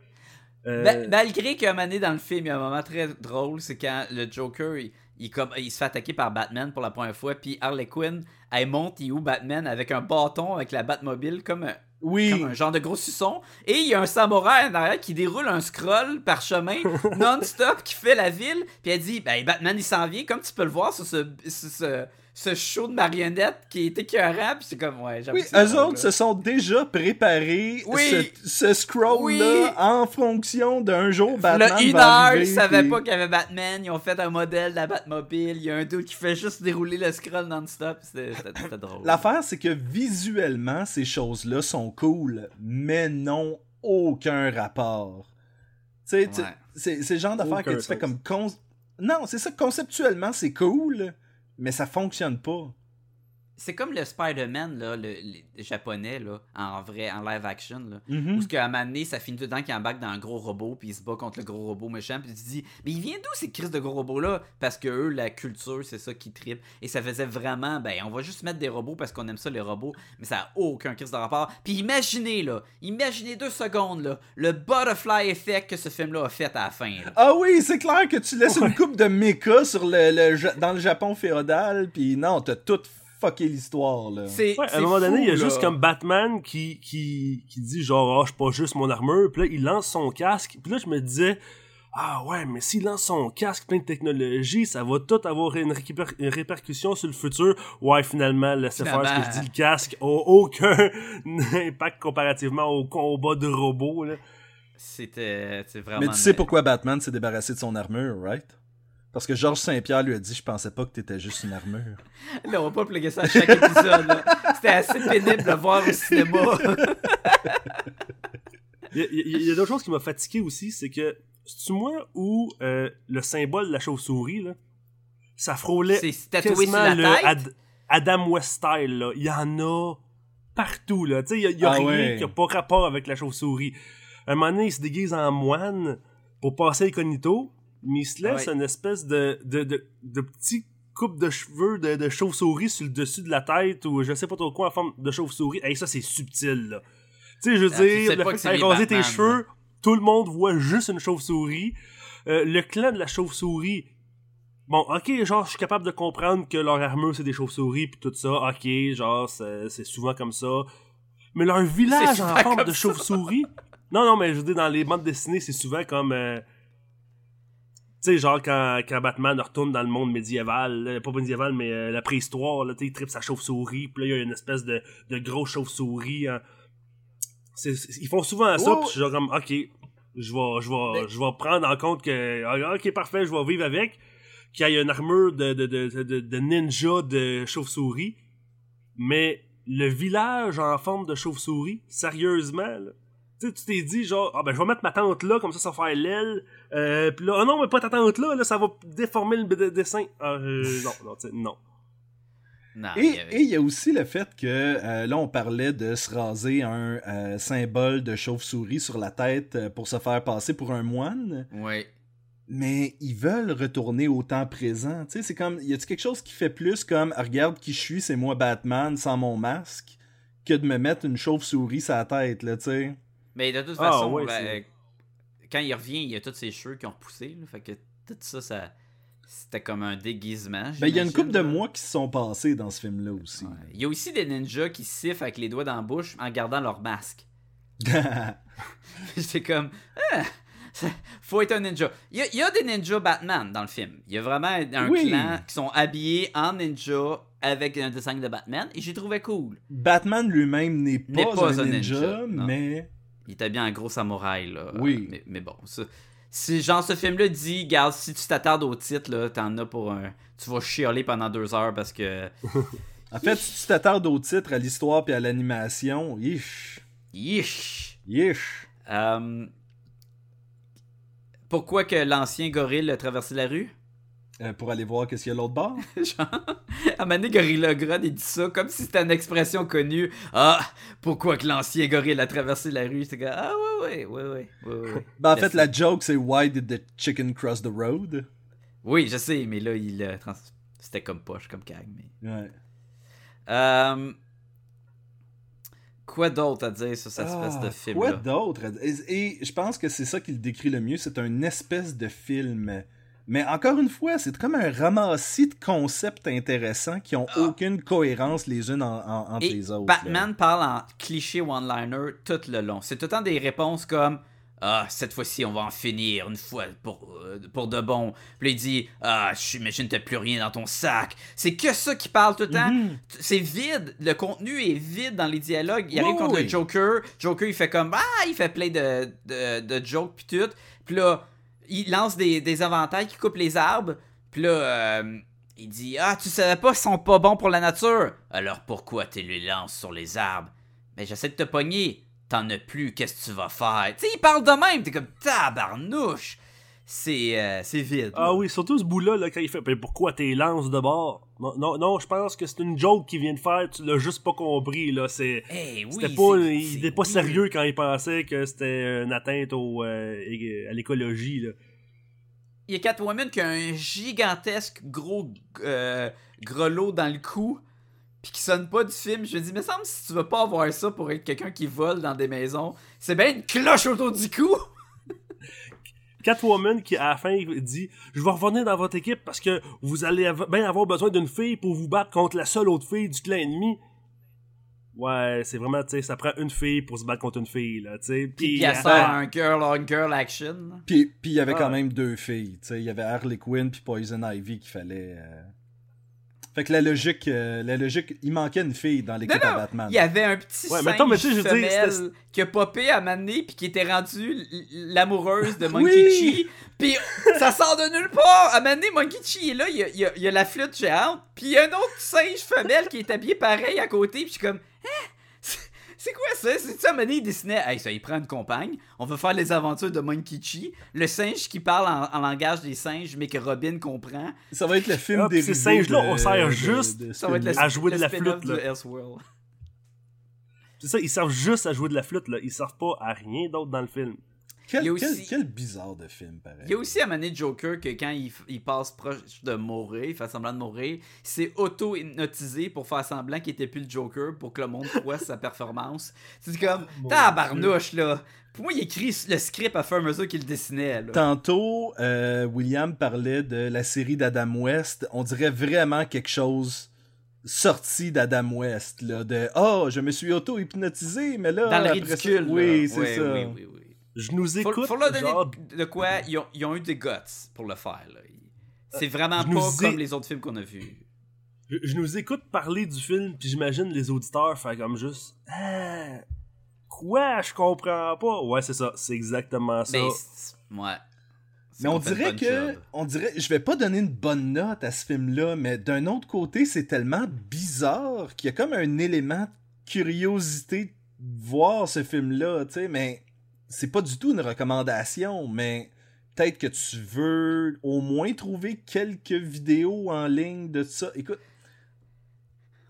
Euh, Ma- malgré qu'à un moment donné dans le film, il y a un moment très drôle, c'est quand le Joker, il, il comme, il se fait attaquer par Batman pour la première fois, puis Harley Quinn, elle monte, il où Batman avec un bâton, avec la Batmobile, comme un, Oui! comme un genre de gros suçon, et il y a un samouraï en arrière qui déroule un scroll parchemin non-stop qui fait la ville, puis elle dit, ben Batman il s'en vient, comme tu peux le voir sur ce, sur ce, ce show de marionnettes qui est écœurant, puis c'est comme, ouais, j'avoue Oui, eux autres se sont déjà préparés Oui. ce, ce scroll-là Oui. en fonction d'un jour Batman Là, une va heure, arriver, ils savaient puis- pas qu'il y avait Batman. Ils ont fait un modèle de la Batmobile. Il y a un dude qui fait juste dérouler le scroll non-stop. C'était drôle. L'affaire, c'est que visuellement, ces choses-là sont cool, mais n'ont aucun rapport. Tu sais, tu- Ouais. c'est c'est le genre d'affaire que tu fais comme... con- Non, c'est ça, conceptuellement, c'est cool, mais ça fonctionne pas. C'est comme le Spider-Man, là, le, le japonais, là, en vrai, en live action. Là. Mhm. Parce qu'à un moment donné, ça finit tout le temps qu'il embarque dans un gros robot, puis il se bat contre le gros robot méchant, puis tu te dis, mais il vient d'où ces crises de gros robots-là Parce que eux, la culture, c'est ça qui tripe. Et ça faisait vraiment, ben, on va juste mettre des robots parce qu'on aime ça, les robots, mais ça a aucun crise de rapport. Puis imaginez, là, imaginez deux secondes, là, le butterfly effect que ce film-là a fait à la fin. là. Ah oui, c'est clair que tu laisses une coupe de méca sur le, le dans le Japon féodal, puis non, t'as tout fucké l'histoire, là. C'est, Ouais, à un moment donné, il y a là. juste comme Batman qui, qui, qui dit genre, ah, je suis pas juste mon armure. Puis là, il lance son casque. Puis là, je me disais, ah ouais, mais s'il lance son casque plein de technologie, ça va tout avoir une, répercussion sur le futur. Ouais, finalement, laissez faire ce que je dis, le casque a aucun impact comparativement au combat de robots. Là. C'était c'est vraiment. Mais tu sais pourquoi Batman s'est débarrassé de son armure, right? Parce que Georges Saint-Pierre lui a dit Je pensais pas que t'étais juste une armure. Là, on va pas plugger ça à chaque épisode. là. C'était assez pénible de voir au cinéma. Il y a, d'autres choses qui m'a fatigué aussi, c'est que, c'est-tu moi ou euh, le symbole de la chauve-souris, là, ça frôlait C'est tatoué sur quasiment la le tête? Ad- Adam West style, là. Il y en a partout, là. Tu sais, il y a, il y a Ah rien ouais. qui a pas rapport avec la chauve-souris. Un moment donné, il se déguise en moine pour passer incognito, mais il se laisse Ouais. une espèce de, de, de, de petit coupe de cheveux de, de chauve-souris sur le dessus de la tête ou je sais pas trop quoi en forme de chauve-souris. Hey, ça, c'est subtil, là. Tu sais, je veux Ah, dire, le fait que que rasé tes cheveux, tout le monde voit juste une chauve-souris. Euh, le clan de la chauve-souris, bon, ok, genre, je suis capable de comprendre que leur armure, c'est des chauves-souris, puis tout ça, ok, genre, c'est souvent comme ça. Mais leur village en forme de chauve-souris... Non, non, mais je veux dire, dans les bandes dessinées, c'est souvent comme... euh, sais, genre quand, quand Batman retourne dans le monde médiéval, pas médiéval, mais euh, la préhistoire, là, tu sais, il tripe sa chauve-souris, puis là, il y a une espèce de, de grosse chauve-souris. hein. Ils font souvent ça, Oh! puis genre comme, ok, je vais, je vais, Mais- je vais prendre en compte que, ah, ok, parfait, je vais vivre avec, qu'il y ait une armure de, de, de, de, de ninja de chauve-souris, mais le village en forme de chauve-souris, sérieusement, là, tu t'es dit genre ah ben je vais mettre ma tente là comme ça ça va faire l'aile euh, puis là ah non mais pas ta tente là là ça va déformer le dessin ah, euh, non non tu sais, non Non, Et il y avait- et il y a aussi le fait que euh, là, on parlait de se raser un euh, symbole de chauve-souris sur la tête pour se faire passer pour un moine, Oui. mais ils veulent retourner au temps présent. Tu sais, c'est comme, y a-tu quelque chose qui fait plus comme, Ah, regarde qui je suis, c'est moi Batman sans mon masque, que de me mettre une chauve-souris sur la tête, là, tu sais? Mais de toute Ah, façon, ouais, ben, quand il revient, il y a tous ses cheveux qui ont repoussé. là, fait que tout ça, ça c'était comme un déguisement. Ben, il y a une couple de mois qui se sont passés dans ce film-là aussi. Ouais. Il y a aussi des ninjas qui sifflent avec les doigts dans la bouche en gardant leur masque. J'étais comme, ah, ça- faut être un ninja. Il y, a, il y a des ninjas Batman dans le film. Il y a vraiment un Oui. clan qui sont habillés en ninja avec un dessin de Batman et j'ai trouvé cool. Batman lui-même n'est pas, N'est pas un un ninja, ninja, non. mais... Il était bien en gros samouraï, là. Oui. Mais, mais bon, ça. Si, genre, ce film-là dit, garde, si tu t'attardes au titre, là, t'en as pour un. Tu vas chialer pendant deux heures parce que. En fait, si tu t'attardes au titre, à l'histoire puis à l'animation, yish, Yish! yish. Euh, Pourquoi que l'ancien gorille a traversé la rue? Euh, pour aller voir qu'est-ce qu'il y a l'autre bord. Genre, à Gorilla Grodd, il dit ça comme si c'était une expression connue. Ah, pourquoi que l'ancien gorille a traversé la rue? C'était comme, ah, ouais, ouais, ouais, ouais. Ben, en fait, la joke, c'est Why did the chicken cross the road? Oui, je sais, mais là, il trans- C'était comme poche, comme cag, mais. Ouais. Euh, Quoi d'autre à dire sur cette espèce Ah, de film Quoi là d'autre? Et, et je pense que c'est ça qui le décrit le mieux. C'est un espèce de film. Mais encore une fois, c'est comme un ramassis de concepts intéressants qui ont aucune cohérence les unes en- en- entre Ah. Et les autres. Batman parle en cliché one-liner tout le long. C'est tout le temps des réponses comme Ah, cette fois-ci, on va en finir une fois pour, euh, pour de bon. Puis là, il dit Ah, j'imagine t'as plus rien dans ton sac. C'est que ça qui parle tout le temps. Mhm. C'est vide. Le contenu est vide dans les dialogues. Il Oui, arrive contre le Joker. Joker, il fait comme Ah, il fait plein de, de, de jokes puis tout. Puis là, il lance des, des avantages qui coupent les arbres. Puis là, euh, il dit Ah, tu savais pas qu'ils sont pas bons pour la nature Alors pourquoi tu les lances sur les arbres? Mais j'essaie de te pogner. T'en as plus, qu'est-ce que tu vas faire? Tu sais, il parle de même. T'es comme Tabarnouche. C'est euh, vide. Ah oui, surtout ce bout-là, là, quand il fait Ben, pourquoi t'es lance de bord? Non, non, non, je pense que c'est une joke qu'il vient de faire, tu l'as juste pas compris, là. C'est. Eh oui, C'était pas, il c'est était pas sérieux quand il pensait que c'était une atteinte au, euh, à l'écologie. là. Il y a Catwoman qui a un gigantesque gros euh, grelot dans le cou, puis qui sonne pas du film. Je me dis, mais semble si tu veux pas avoir ça pour être quelqu'un qui vole dans des maisons, c'est bien une cloche autour du cou. Catwoman qui à la fin dit Je vais revenir dans votre équipe parce que vous allez av- bien avoir besoin d'une fille pour vous battre contre la seule autre fille du clan ennemi. Ouais, c'est vraiment, tu sais, ça prend une fille pour se battre contre une fille, là, tu sais. Puis Puis, elle euh, sort un girl on girl action. Puis puis il y avait Ah. quand même deux filles. tu sais. Il y avait Harley Quinn puis Poison Ivy qu'il fallait. euh. Fait que la logique, euh, la logique, il manquait une fille dans l'équipe à Batman. Il y avait un petit Ouais, singe mais attends, mais tu sais, je veux dire, femelle c'était- qui a popé à Mané puis qui était rendu l'amoureuse de Oui! Monkey Chi. Puis ça sort de nulle part. À Mané, Monkey Chi est là, il y a, il y a- il y a la flûte géante. Puis il y a un autre singe femelle qui est habillé pareil à côté. Puis je suis comme, hein? C'est- quoi ça? C'est ça, Mané, il dessinait. Hey, ça, il prend une compagne. On va faire les aventures de Monkey Chi. Le singe qui parle en, en langage des singes, mais que Robin comprend. Ça va être le film Ah, dérivé ces singes-là, de- on sert de- juste de Ça va être le. À jouer le de la flûte, là. C'est ça, ils servent juste à jouer de la flûte, là. Ils servent pas à rien d'autre dans le film. Quel, Il y a quel- aussi- quel bizarre de film, pareil. Il y a aussi à Mané Joker que quand il, il passe proche de mourir, il fait semblant de mourir, il s'est auto-hypnotisé pour faire semblant qu'il était plus le Joker pour que le monde croit sa performance. C'est comme, tabarnouche là. Pour moi, il écrit le script à fur et à mesure qu'il le dessinait. Là. Tantôt, euh, William parlait de la série d'Adam West. On dirait vraiment quelque chose sorti d'Adam West, là, de « Oh, je me suis auto-hypnotisé, mais là... Dans le ça- ridicule. là. Oui, c'est Ouais, ça. Oui, oui, oui. Je nous écoute, faut leur donner genre, de quoi ils ont, ils ont eu des guts pour le faire. là. C'est vraiment je pas comme les autres films qu'on a vus. je, je nous écoute parler du film, puis j'imagine les auditeurs faire comme juste Ah, Quoi? Je comprends pas. Ouais, c'est ça, c'est exactement ça. Mais, ouais. Mais on dirait que, job. on dirait, je vais pas donner une bonne note à ce film-là, mais d'un autre côté, c'est tellement bizarre qu'il y a comme un élément de curiosité de voir ce film-là, tu sais, mais c'est pas du tout une recommandation, mais peut-être que tu veux au moins trouver quelques vidéos en ligne de ça. Écoute,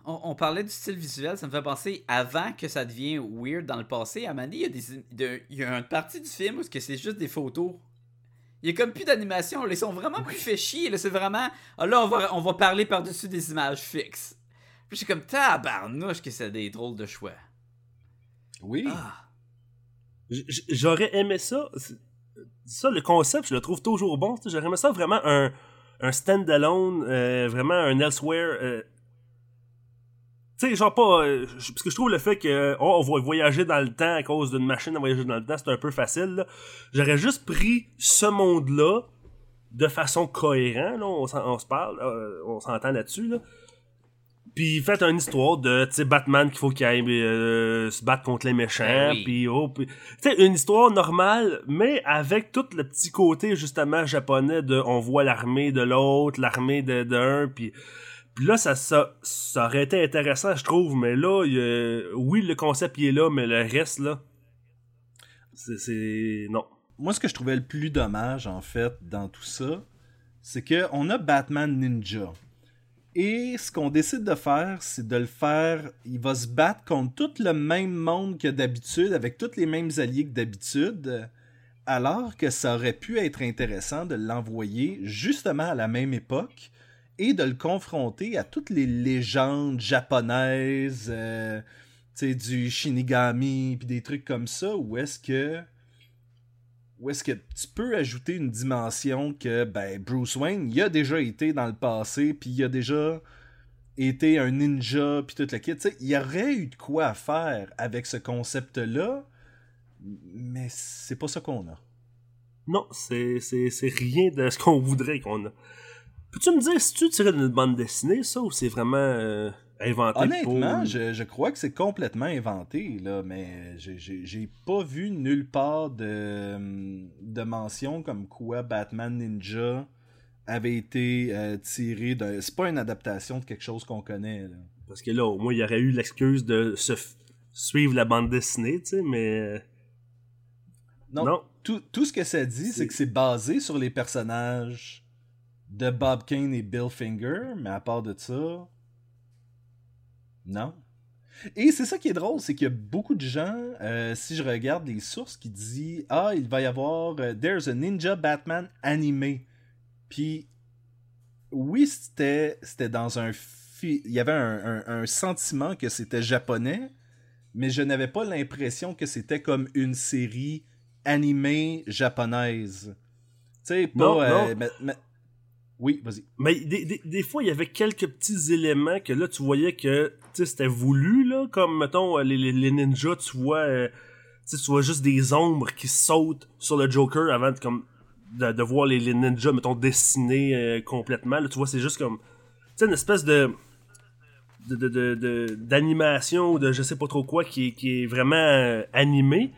on, on parlait du style visuel, ça me fait penser avant que ça devienne weird dans le passé. À donné, il y a, des, de- il y a une partie du film où c'est juste des photos. Il y a comme plus d'animation. Ils sont vraiment plus fait chier. là, C'est vraiment. Ah, là, on va, on va parler par-dessus des images fixes. Puis j'ai comme tabarnouche que c'est des drôles de choix. Oui. Ah. J'aurais aimé ça. Ça, le concept, je le trouve toujours bon. J'aurais aimé ça vraiment un, un stand-alone, euh, vraiment un elsewhere. euh, tu sais, genre pas. euh, parce que je trouve le fait que oh, on va voyager dans le temps à cause d'une machine à voyager dans le temps, c'est un peu facile. J'aurais juste pris ce monde-là de façon cohérente, là, on, on se parle, on s'entend là-dessus. Là. Puis faites une histoire de tu sais, Batman qu'il faut qu'il aille euh, se battre contre les méchants. Ben oui. Puis oh, sais, une histoire normale, mais avec tout le petit côté justement japonais de on voit l'armée de l'autre, l'armée de d'un, puis puis là ça, ça ça aurait été intéressant je trouve, mais là il y a- oui le concept il est là, mais le reste là c'est c'est non. Moi, ce que je trouvais le plus dommage, en fait, dans tout ça, c'est que on a Batman Ninja. Et ce qu'on décide de faire, c'est de le faire. Il va se battre contre tout le même monde que d'habitude, avec tous les mêmes alliés que d'habitude. Alors que ça aurait pu être intéressant de l'envoyer justement à la même époque et de le confronter à toutes les légendes japonaises, euh, tu sais, du Shinigami, puis des trucs comme ça, où est-ce que où est-ce que tu peux ajouter une dimension que ben Bruce Wayne, il a déjà été dans le passé, puis il a déjà été un ninja, puis toute la kit. Il y aurait eu de quoi faire avec ce concept-là, mais c'est pas ça qu'on a. Non, c'est rien de ce qu'on voudrait qu'on a. Peux-tu me dire si tu tirais d'une bande dessinée ça ou c'est vraiment euh, inventé Honnêtement, pour... je, je crois que c'est complètement inventé, là, mais j'ai- pas vu nulle part de, de mention comme quoi Batman Ninja avait été euh, tiré d'un. C'est pas une adaptation de quelque chose qu'on connaît. Là. Parce que là, au moins, il y aurait eu l'excuse de se f- suivre la bande dessinée, tu sais, mais... euh, Non, Non. Tout, tout ce que ça dit, C'est- que c'est basé sur les personnages de Bob Kane et Bill Finger, mais à part de ça, non? Et c'est ça qui est drôle, c'est qu'il y a beaucoup de gens, euh, si je regarde les sources, qui disent Ah, il va y avoir euh, There's a Ninja Batman animé. Puis, oui, c'était c'était dans un. fi- Il y avait un, un- un sentiment que c'était japonais, mais je n'avais pas l'impression que c'était comme une série animée japonaise. Tu sais, pas. Non, euh, non. mais- mais- Oui, vas-y. Mais des, des, des fois, il y avait quelques petits éléments que là, tu voyais que tu sais, c'était voulu, là, comme, mettons, les, les, les ninjas, tu vois, euh, tu vois juste des ombres qui sautent sur le Joker avant de, comme, de, de voir les, les ninjas, mettons, dessinés euh, complètement. Là, tu vois, c'est juste comme, tu sais, une espèce de de- de- de- de- d'animation ou de je sais pas trop quoi qui, est- qui est vraiment euh, animé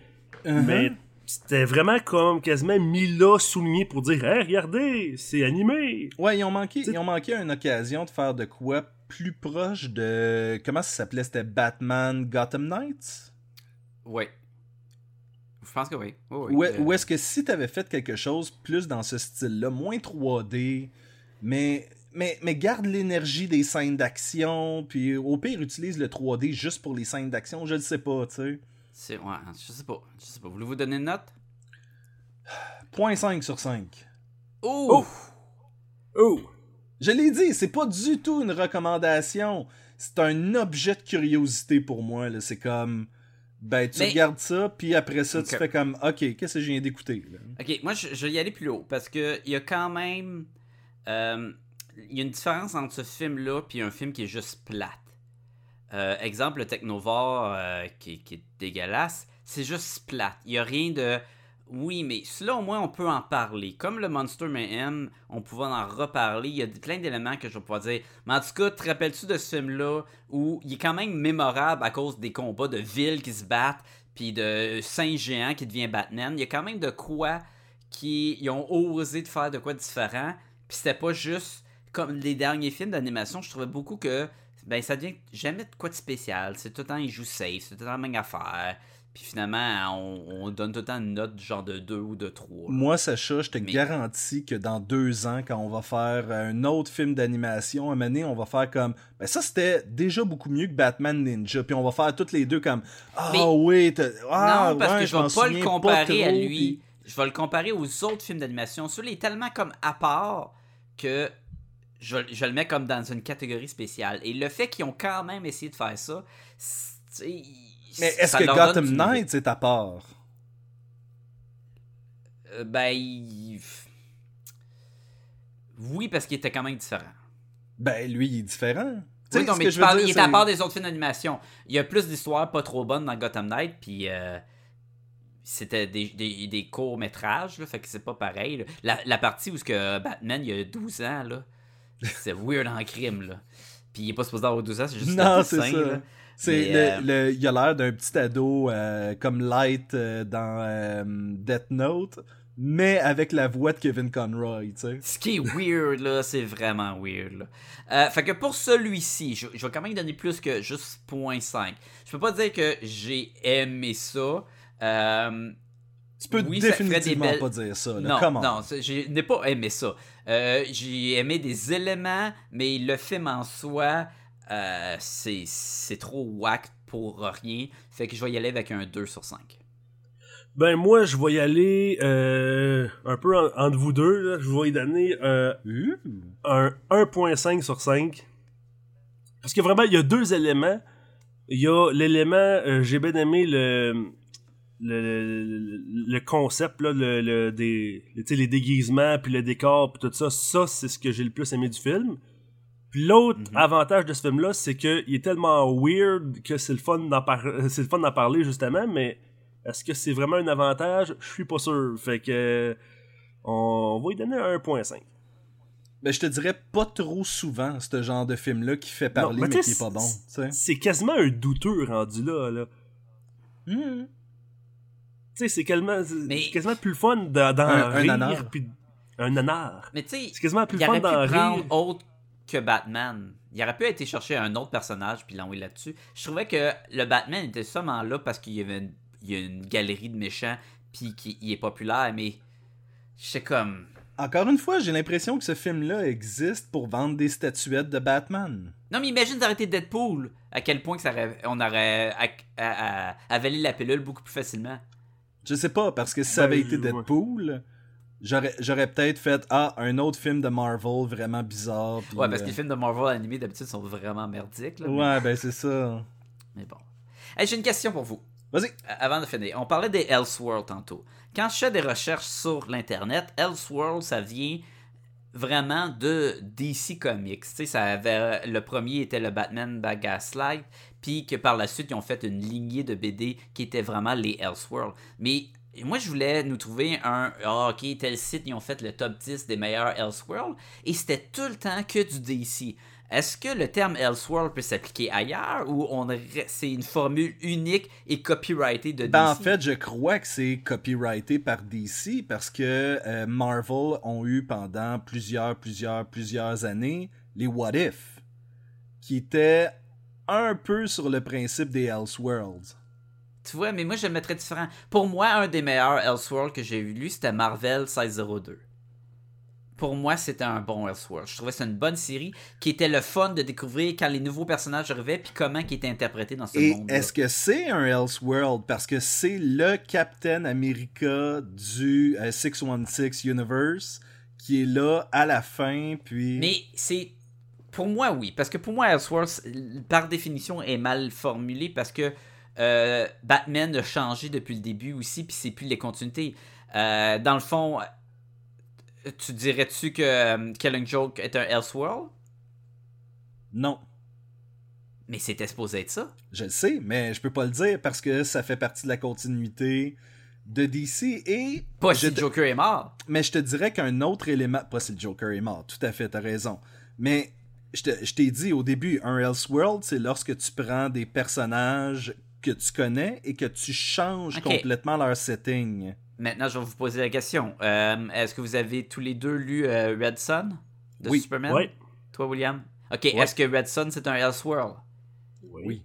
Uh-huh. mais c'était vraiment comme quasiment mis là souligné pour dire hey regardez c'est animé Ouais, ils ont manqué, T'sais- ils ont manqué une occasion de faire de quoi plus proche de. Comment ça s'appelait C'était Batman Gotham Knights? Ouais. Je pense que oui. Ou, Euh, ou est-ce que si t'avais fait quelque chose plus dans ce style-là, moins 3D, mais, mais, mais garde l'énergie des scènes d'action, puis au pire utilise le 3D juste pour les scènes d'action, je le sais pas, tu sais. C'est- ouais, je sais pas. Je sais pas. Voulez-vous donner une note? Point 5 sur 5. Oh! oh Je l'ai dit, c'est pas du tout une recommandation. C'est un objet de curiosité pour moi. là. C'est comme. Ben, tu Mais- regardes ça, puis après ça, tu fais comme. Ok, qu'est-ce que je viens d'écouter là? Ok, moi je, je vais y aller plus haut parce que il y a quand même. euh, Il y a une différence entre ce film-là puis un film qui est juste plate. Euh, exemple, le Technovore euh, qui, est dégueulasse, c'est juste plate. Il y a rien de. Oui, mais cela au moins on peut en parler. Comme le Monster Mayhem, on pouvait en reparler. Il y a plein d'éléments que je vais pouvoir dire. Mais en tout cas, te rappelles-tu de ce film-là où il est quand même mémorable à cause des combats de villes qui se battent, puis de singes géants qui devient Batman? Il y a quand même de quoi qui ils ont osé de faire de quoi différent. Puis c'était pas juste comme les derniers films d'animation. Je trouvais beaucoup que ben ça devient jamais de quoi de spécial. C'est tout le temps, il joue safe, c'est tout le temps la même affaire. Puis finalement, on, on donne tout le temps une note genre de 2 ou de 3. Moi, Sacha, je te Mais- garantis que dans deux ans, quand on va faire un autre film d'animation, un donné, on va faire comme. Ben, ça, c'était déjà beaucoup mieux que Batman Ninja. Puis on va faire toutes les deux comme. Ah Mais- oui, t'as- ah, non, parce ouais, que je vais m'en pas le comparer à trop, lui. puis- Je vais le comparer aux autres films d'animation. Celui-là est tellement comme à part que je, je le mets comme dans une catégorie spéciale. Et le fait qu'ils ont quand même essayé de faire ça, c'est- Mais est-ce que Gotham Knights est à part? Euh, Ben, il- oui, parce qu'il était quand même différent. Ben, lui, il est différent. Tu sais, Oui, non, mais je dire, il est à part des autres films d'animation. Il y a plus d'histoires pas trop bonnes dans Gotham Knight, puis euh, c'était des, des, des courts-métrages, là, fait que c'est pas pareil. La, la partie où ce que Batman, il y a 12 ans, là, c'est weird en crime, là. Puis il est pas supposé avoir 12 ans, c'est juste Non, un c'est ça. C'est le, le- il a l'air d'un petit ado euh, comme Light euh, dans euh, Death Note, mais avec la voix de Kevin Conroy, tu sais. Ce qui est weird, là, c'est vraiment weird, là. Euh, fait que pour celui-ci, je, je vais quand même donner plus que juste 0.5. Je peux pas dire que j'ai aimé ça. Euh, Tu peux Oui, définitivement belles- pas dire ça. Là. Non, Come on. non, je n'ai pas aimé ça. Euh, j'ai aimé des éléments, mais le film en soi, euh, c'est c'est trop whack pour rien. Fait que je vais y aller avec un 2 sur 5. Ben moi, je vais y aller euh, un peu en- entre vous deux. là. Je vais y donner euh, Ouh. un 1.5 sur 5. Parce que vraiment, il y a deux éléments. Il y a l'élément, j'ai bien aimé le, le, le, le concept, là, le, le- des, les déguisements, puis le décor, puis tout ça. Ça, c'est ce que j'ai le plus aimé du film. Puis l'autre Mhm. avantage de ce film-là, c'est qu'il est tellement weird que c'est le fun d'en par- c'est le fun d'en parler, justement, mais est-ce que c'est vraiment un avantage? Je suis pas sûr. Fait que on va lui donner un 1.5. Ben, je te dirais pas trop souvent ce genre de film-là qui fait parler mais mais, qui est pas bon. C'est quasiment un douteux rendu là. là. Hmm. Tu sais, c'est quasiment, Mais- c'est quasiment plus fun d'en rire. puis un nanar. Mais tu sais, C'est quasiment plus fun d'en rire. autre que Batman. Il aurait pu être chercher un autre personnage puis l'envoyer là-dessus. Je trouvais que le Batman était seulement là parce qu'il y avait une, il y a une galerie de méchants puis qu'il est populaire, mais je sais comme. Encore une fois, j'ai l'impression que ce film-là existe pour vendre des statuettes de Batman. Non, mais imagine d'arrêter Deadpool. À quel point que ça aurait- on aurait avalé la pilule beaucoup plus facilement. Je sais pas, parce que si ça Ben, avait été ouais. Deadpool, j'aurais j'aurais peut-être fait Ah, un autre film de Marvel vraiment bizarre. puis, Ouais, parce que euh, les films de Marvel animés d'habitude sont vraiment merdiques. là, mais- Ouais, ben c'est ça. Mais bon. Hey, J'ai une question pour vous. Vas-y. Euh, Avant de finir, on parlait des Elseworlds tantôt. Quand je fais des recherches sur l'Internet, Elseworld, ça vient vraiment de DC Comics. Tu sais, ça avait, le premier était le Batman by Gaslight, puis que par la suite, ils ont fait une lignée de BD qui était vraiment les Elseworlds. Mais moi, je voulais nous trouver un. Ah, ok, tel site, ils ont fait le top 10 des meilleurs Elseworlds, et c'était tout le temps que du DC. Est-ce que le terme Elseworld peut s'appliquer ailleurs ou on c'est une formule unique et copyrightée de DC? Ben, en fait, je crois que c'est copyrighté par DC parce que euh, Marvel ont eu pendant plusieurs, plusieurs, plusieurs années les What If, qui étaient un peu sur le principe des Elseworlds. Tu vois, mais moi je le mettrais différent. Pour moi, un des meilleurs Elseworlds que j'ai lu, c'était Marvel 1602. Pour moi, c'était un bon Elseworld. Je trouvais que c'était une bonne série qui était le fun de découvrir quand les nouveaux personnages arrivaient puis comment ils étaient interprétés dans ce Et monde. est-ce que c'est un Elseworld? Parce que c'est le Captain America du euh, 616 Universe qui est là à la fin, puis... Mais c'est. Pour moi, oui. Parce que pour moi, Elseworlds, par définition, est mal formulé parce que euh, Batman a changé depuis le début aussi, puis c'est plus les continuités. Euh, dans le fond, tu dirais-tu que euh, Killing Joke est un Elseworld? Non. Mais c'était supposé être ça. Je le sais, mais je peux pas le dire parce que ça fait partie de la continuité de DC et Pas si te- Joker est mort. mais je te dirais qu'un autre élément pas si le Joker est mort, tout à fait, t'as raison. Mais je te- je t'ai dit au début, un Elseworld, c'est lorsque tu prends des personnages que tu connais et que tu changes complètement leur setting. Maintenant, je vais vous poser la question. Euh, Est-ce que vous avez tous les deux lu euh, Red Son de Oui. Superman? Ouais. Toi, William? Ok, est-ce que Red Sun c'est un Elseworld? Oui.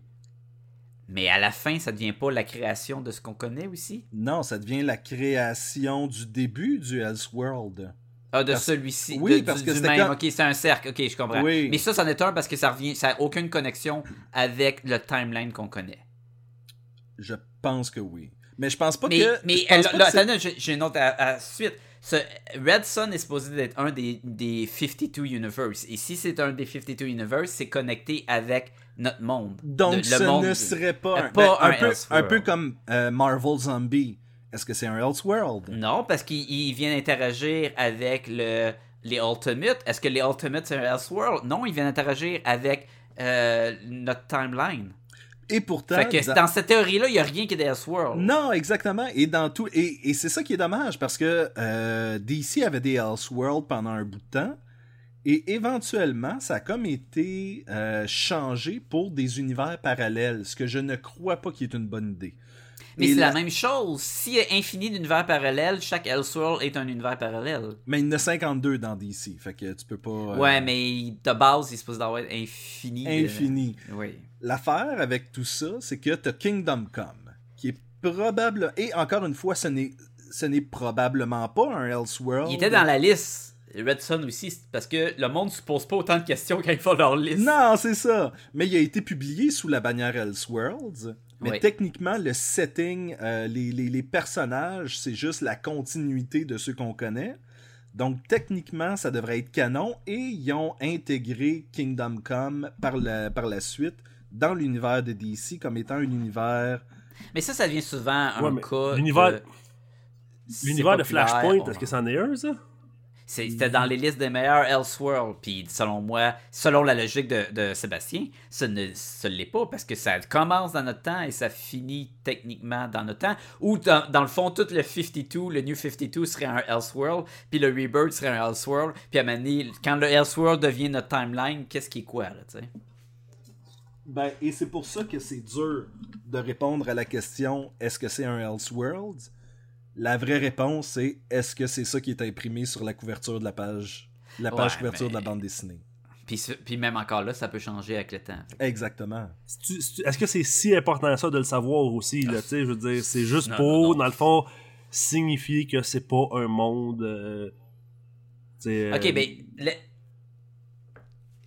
Mais à la fin, ça devient pas la création de ce qu'on connaît aussi? Non, ça devient la création du début du Elseworld. Ah, de Parce- celui-ci. Oui, de- parce du, que du même. quand- Ok, c'est un cercle. Ok, je comprends. Oui. Mais ça, c'en est un parce que ça revient. Ça n'a aucune connexion avec le timeline qu'on connaît. Je pense que oui. Mais je pense pas Mais, que. mais c'est- attendez, j'ai une autre à, à suite. Ce Red Sun est supposé d'être un des, des 52 universes. Et si c'est un des 52 universes, c'est connecté avec notre monde. Donc, Le- le ce monde- ne serait pas, Euh, un, pas ben, un un peu, un peu comme euh, Marvel Zombie. Est-ce que c'est un Elseworld? Non, parce qu'il il vient interagir avec le, les Ultimates. Est-ce que les Ultimates c'est un Elseworld? Non, il vient interagir avec euh, notre timeline. Et pourtant. Fait que dans- cette théorie-là, il n'y a rien qui est d'Elseworld. Non, exactement. Et dans tout. Et, et c'est ça qui est dommage parce que euh, DC avait des Elseworlds pendant un bout de temps. Et éventuellement, ça a comme été euh, changé pour des univers parallèles, ce que je ne crois pas qui est une bonne idée. Mais c'est la- la même chose. S'il y a infini d'univers parallèles, chaque Elseworld est un univers parallèle. Mais il y en a 52 dans DC, fait que tu peux pas... euh, Ouais, mais de base, il est supposé d'avoir infini. de- Infini. Oui. L'affaire avec tout ça, c'est que t'as Kingdom Come, qui est probable... Et encore une fois, ce n'est, ce n'est probablement pas un Elseworld. Il était dans la liste. Red Sun aussi, parce que le monde ne se pose pas autant de questions quand ils font leur liste. Non, c'est ça. Mais il a été publié sous la bannière Elseworlds. Mais Oui. techniquement, le setting, euh, les, les- les personnages, c'est juste la continuité de ceux qu'on connaît. Donc, techniquement, ça devrait être canon. Et ils ont intégré Kingdom Come par la, par la suite dans l'univers de DC comme étant un univers. Mais ça, ça devient souvent un Ouais, cas. l'univers- L'univers de Flashpoint, est-ce que c'en est un, ça? C'était dans les listes des meilleurs Elseworld. Puis selon moi, selon la logique de, de Sébastien, ce ne ce l'est pas parce que ça commence dans notre temps et ça finit techniquement dans notre temps. Ou dans, dans le fond, tout le 52, le New 52 serait un Elseworld, puis le Rebirth serait un Elseworld. Puis à donné, quand le Elseworld devient notre timeline, qu'est-ce qui est quoi, là, tu sais? Ben, et c'est pour ça que c'est dur de répondre à la question est-ce que c'est un Elseworld? La vraie réponse c'est est-ce que c'est ça qui est imprimé sur la couverture de la page, la page Ouais, couverture de la mais- bande dessinée? Puis, même encore là, ça peut changer avec le temps. Exactement. Est-ce que c'est si important ça de le savoir aussi, là, tu sais, je veux dire, c'est juste Non, pour, non, non. dans le fond, signifier que c'est pas un monde, euh, Ok, euh, ben. le-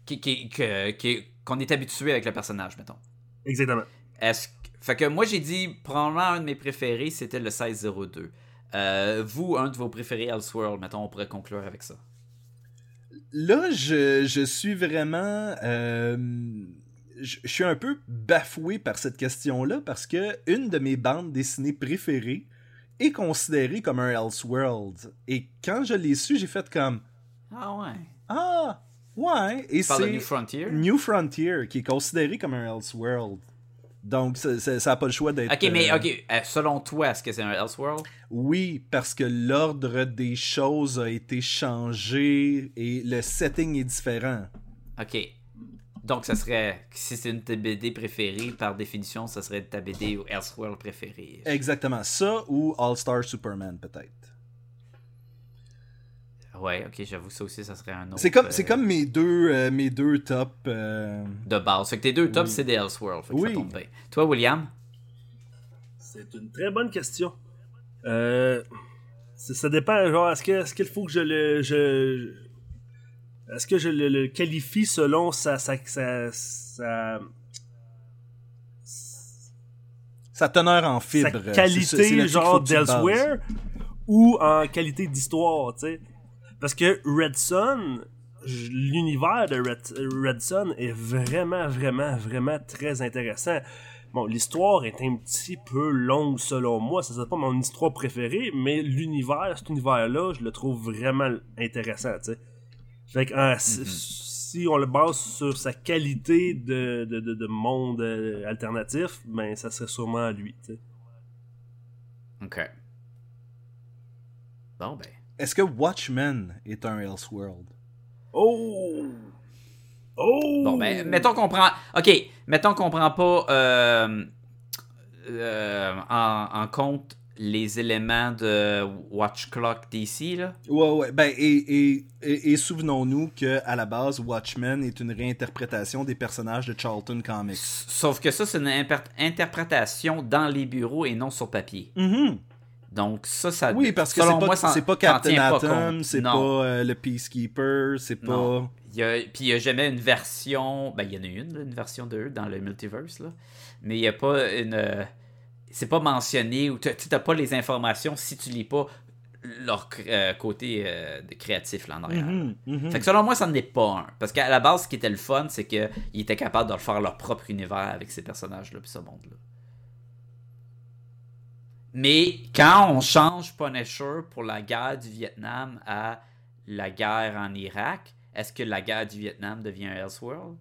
qui- qui- que- qui- Qu'on est habitué avec le personnage, mettons. Exactement. Est-ce que- Fait que moi, j'ai dit, probablement un de mes préférés, c'était le 1602. Euh, vous, un de vos préférés Elseworld, mettons, on pourrait conclure avec ça. Là, je, je suis vraiment. euh, je, je suis un peu bafoué par cette question-là parce que une de mes bandes dessinées préférées est considérée comme un Elseworld. Et quand je l'ai su, j'ai fait comme Ah ouais. Ah, ouais. Et Tu parles de c'est New Frontier? New Frontier qui est considéré comme un Elseworld. Donc, ça- ça ça a pas le choix d'être. Ok, mais euh, ok, euh, selon toi, est-ce que c'est un Elseworld? Oui, parce que l'ordre des choses a été changé et le setting est différent. Ok. Donc, ça serait, si c'est une de tes BD préférée, par définition, ça serait ta BD ou Elseworld préférée. Exactement. Ça ou All-Star Superman, peut-être. Ouais, ok, j'avoue, ça aussi, ça serait un autre. C'est comme, euh, c'est comme mes deux, euh, mes deux tops. euh, De base. Fait que tes deux tops, Oui. c'est des Elseworld. Fait que Oui. ça tombe bien. Toi, William? C'est une très bonne question. Euh, ça, dépend, genre, est-ce que est-ce qu'il faut que je le. Je, est-ce que je le, le qualifie selon sa. sa, sa, sa- Sa teneur en fibre. Qualité genre d'Elsewhere ou en qualité d'histoire, tu sais. Parce que Red Sun, l'univers de Red, Red Sun est vraiment, vraiment, vraiment très intéressant. Bon, l'histoire est un petit peu longue selon moi, ça c'est pas mon histoire préférée, mais l'univers, cet univers-là, je le trouve vraiment intéressant, tu sais. Fait que hein, si- si on le base sur sa qualité de, de, de, de monde euh, alternatif, ben ça serait sûrement lui, tu sais. Ok. Bon, ben. Est-ce que Watchmen est un Elseworld? Oh! Oh! Bon, ben, mettons qu'on prend. Ok, mettons qu'on prend pas euh, euh, en, en compte les éléments de Watch Clock DC, là. Ouais, ouais. Ben, et, et, et, et souvenons-nous que à la base, Watchmen est une réinterprétation des personnages de Charlton Comics. Sauf que ça, c'est une interprétation dans les bureaux et non sur papier. Mhm. Donc ça, ça Oui, parce que selon c'est moi, pas, c'est pas Captain pas Atom, c'est Non. pas euh, le Peacekeeper, c'est pas. Il y a, puis il n'y a jamais une version. Ben, il y en a une, là, une version de eux dans le multiverse, là. Mais il n'y a pas une. euh, C'est pas mentionné ou tu n'as pas les informations si tu lis pas leur euh, côté euh, de créatif là en arrière. Mhm, mhm. Fait que selon moi, ça n'en est pas un. Parce qu'à la base, ce qui était le fun, c'est qu'ils étaient capables de faire leur propre univers avec ces personnages-là puis ce monde-là. Mais quand on change Punisher pour la guerre du Vietnam à la guerre en Irak, est-ce que la guerre du Vietnam devient un Elseworld?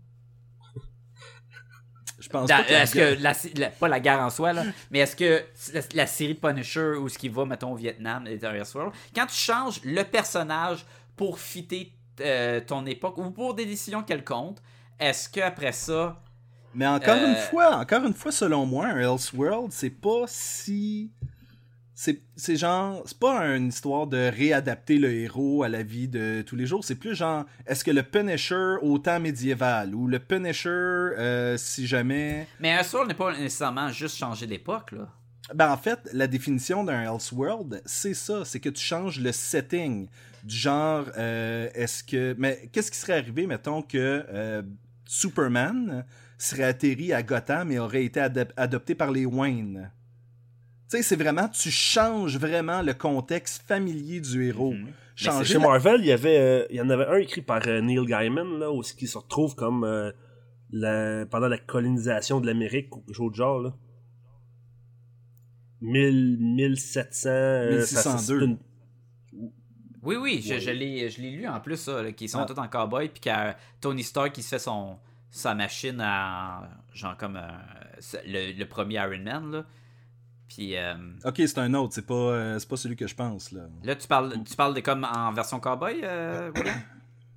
Je pense Dans- pas que la Est-ce que la, la- pas la guerre en soi là, mais est-ce que la, la série Punisher ou ce qui va mettons au Vietnam est un Elseworld? Quand tu changes le personnage pour fitter euh, ton époque ou pour des décisions quelconques, est-ce que après ça Mais encore Euh, une fois, encore une fois, selon moi, un Elseworld, c'est pas si. C'est genre. C'est pas une histoire de réadapter le héros à la vie de tous les jours. C'est plus genre. Est-ce que le Punisher au temps médiéval ou le Punisher, euh, si jamais. Mais un Elseworld n'est pas nécessairement juste changer d'époque là. Ben, en fait, la définition d'un Elseworld, c'est ça. C'est que tu changes le setting. Du genre, euh, est-ce que. Mais qu'est-ce qui serait arrivé, mettons, que euh, Superman serait atterri à Gotham et aurait été adop- adopté par les Wayne? Tu sais, c'est vraiment. Tu changes vraiment le contexte familier du héros. Mhm. Chez la- Marvel, il y avait, euh, il y en avait un écrit par euh, Neil Gaiman, là, où qui se retrouve comme euh, la- pendant la colonisation de l'Amérique ou quelque chose de genre, là. 1000, 1700, euh, ça- ça- 1602. c'est une- Oui, oui, je, je l'ai je l'ai lu en plus, ça, là, qui sont Ah. tous en cowboy, puis qu'il Tony Stark qui se fait son, sa machine à. genre comme euh, le, le premier Iron Man, là. Puis euh, Ok, c'est un autre. C'est pas, euh, c'est pas celui que je pense, là. là, tu parles, tu parles de comme en version cowboy, euh, William?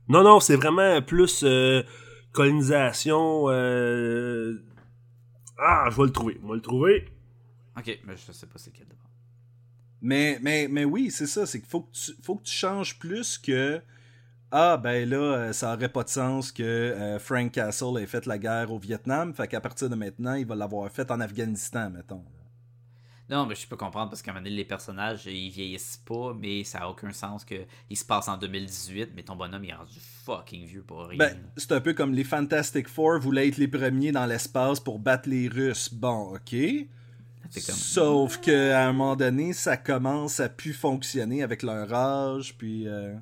Non, non, c'est vraiment plus euh, colonisation. euh, Ah, je vais le trouver. Je vais le trouver. Ok, mais je sais pas c'est quel d'abord. Mais, mais, mais oui, c'est ça. C'est qu'il faut, que tu- faut que tu changes plus que. Ah, ben là, euh, ça aurait pas de sens que euh, Frank Castle ait fait la guerre au Vietnam. Fait qu'à partir de maintenant, il va l'avoir fait en Afghanistan, mettons. Non, mais je peux comprendre parce qu'à un moment donné, les personnages, ils vieillissent pas, mais ça a aucun sens que il se passe en 2018, mais ton bonhomme il est rendu fucking vieux pour rien. Ben, c'est un peu comme les Fantastic Four voulaient être les premiers dans l'espace pour battre les Russes. Bon, ok. Comme- Sauf qu'à un moment donné, ça commence à plus fonctionner avec leur âge, puis. euh,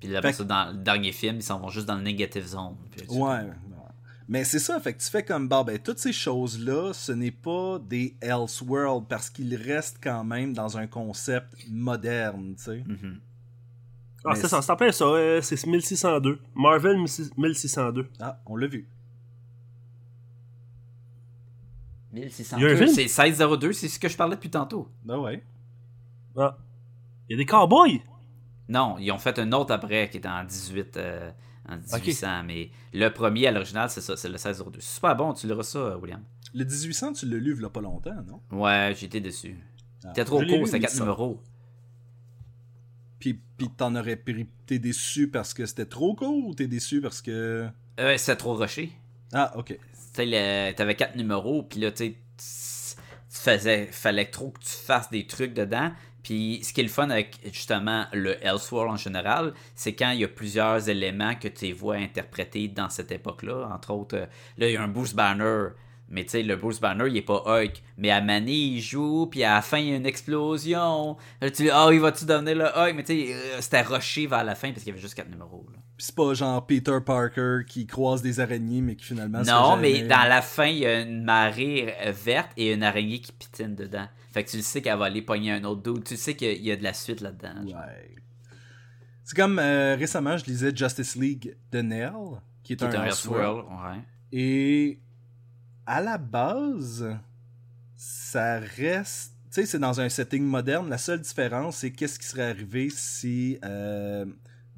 Puis là, Fait ça, dans le dernier film, ils s'en vont juste dans le negative zone. Puis Ouais. ouais. Mais c'est ça, fait que tu fais comme, bon, ben, toutes ces choses-là, ce n'est pas des Elseworld parce qu'ils restent quand même dans un concept moderne, tu sais. Mhm. Ah, c'est ça, c'est en plein ça. euh, c'est 1602. Marvel 1602. Ah, on l'a vu. 1600. Il y a un film? C'est 1602, c'est ce que je parlais depuis tantôt. Ben ouais. Ah. Il y a des cowboys. Non, ils ont fait un autre après qui est en 18. euh, en 1800, mais le premier à l'original, c'est ça, c'est le 1602. C'est super bon, tu liras ça, William. Le 1800, tu l'as lu il y a pas longtemps, non? Ouais, j'ai été déçu. Ah, C'était trop court, mais 4 ça- numéros. Puis, puis t'en aurais pris- t'es déçu parce que c'était trop court ou t'es déçu parce que... Euh, c'était trop rushé. Ah, ok. T'avais quatre numéros, puis là, tu sais, tu tu faisais, fallait trop que tu fasses des trucs dedans. Puis ce qui est le fun avec justement le Elseworld en général, c'est quand il y a plusieurs éléments que tu vois interprétés dans cette époque-là. Entre autres, euh, là, il y a un Bruce Banner. Mais tu sais, le Bruce Banner, il est pas Hulk. Mais à Manny, il joue, puis à la fin, il y a une explosion. Là, tu dis, oh, il va-tu devenir le Hulk? Mais tu sais, euh, c'était rushé vers la fin parce qu'il y avait juste quatre numéros. là. C'est pas genre Peter Parker qui croise des araignées mais qui finalement... Non, mais dans la fin, il y a une marée verte et une araignée qui pitine dedans. Fait que tu le sais qu'elle va aller pogner un autre dude. Tu sais qu'il y a de la suite là-dedans. Ouais. C'est comme euh, récemment, je lisais Justice League de Nell, qui est, Qui un un. Elseworld, ouais. Et à la base, ça reste. Tu sais, c'est dans un setting moderne. La seule différence, c'est qu'est-ce qui serait arrivé si euh,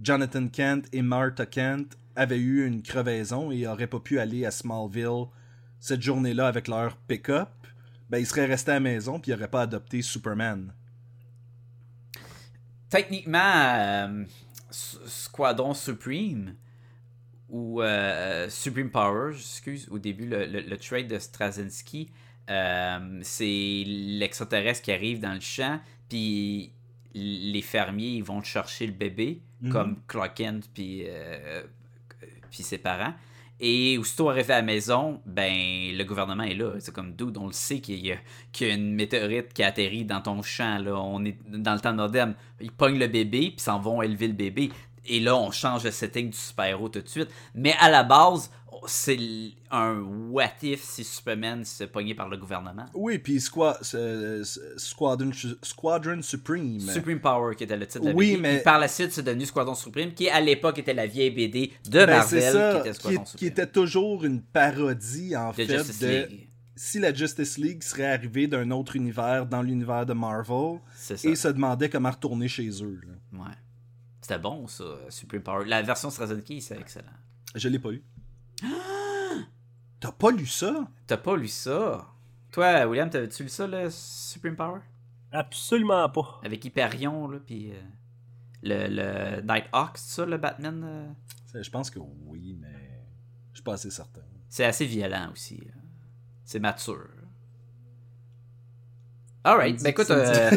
Jonathan Kent et Martha Kent avaient eu une crevaison et n'auraient pas pu aller à Smallville cette journée-là avec leur pick-up. ben, il serait resté à la maison puis il aurait pas adopté Superman. Techniquement, euh, Squadron Supreme ou euh, Supreme Powers, excuse, au début, le, le- le trade de Straczynski, euh, c'est l'extraterrestre qui arrive dans le champ, puis les fermiers ils vont chercher le bébé, Mhm. comme Clark Kent puis, euh, puis ses parents. Et aussitôt arrivé à la maison, ben le gouvernement est là. C'est comme dude, on le sait qu'il y, a- une météorite qui atterrit dans ton champ. Là. On est dans le temps moderne. Ils pognent le bébé, puis s'en vont élever le bébé. Et là, on change le setting du super-héros tout de suite. Mais à la base, c'est un what if si Superman se pognait par le gouvernement? Oui, puis Squa- euh, Squadron, Squadron Supreme. Supreme Power qui était le titre de la Oui, BD. mais- Puis par la suite, c'est devenu Squadron Supreme, qui à l'époque était la vieille BD de Ben, Marvel, c'est ça, qui était qui, qui Supreme. était toujours une parodie, en de fait, Justice de League. Si la Justice League serait arrivée d'un autre univers dans l'univers de Marvel et se demandait comment retourner chez eux. là. Ouais. C'était bon, ça, Supreme Power. La version Straczynski, c'est excellent. Je l'ai pas lu. T'as pas lu ça? T'as pas lu ça? Toi, William, t'avais-tu lu ça, le Supreme Power? Absolument pas. Avec Hyperion, là, puis euh, le, le Nighthawk, c'est ça, le Batman? euh? Je pense que oui, mais je suis pas assez certain. C'est assez violent aussi. là. C'est mature. Alright, ben écoute, euh,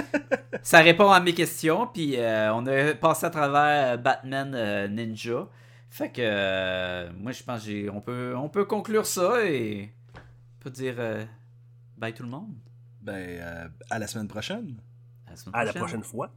ça- répond à mes questions, puis euh, on a passé à travers euh, Batman euh, Ninja. Fait que euh, moi je pense qu'on peut on peut conclure ça et on peut dire euh, bye tout le monde. Ben, euh, à la semaine prochaine. À la, semaine À la prochaine fois.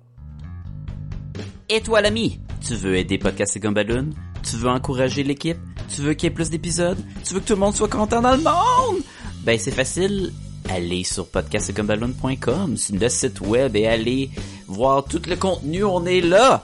Et toi l'ami, tu veux aider Podcast et Gumballoon? Tu veux encourager l'équipe? Tu veux qu'il y ait plus d'épisodes? Tu veux que tout le monde soit content dans le monde? Ben c'est facile. Allez sur podcastgumballoon.com, c'est le site web et allez voir tout le contenu, on est là!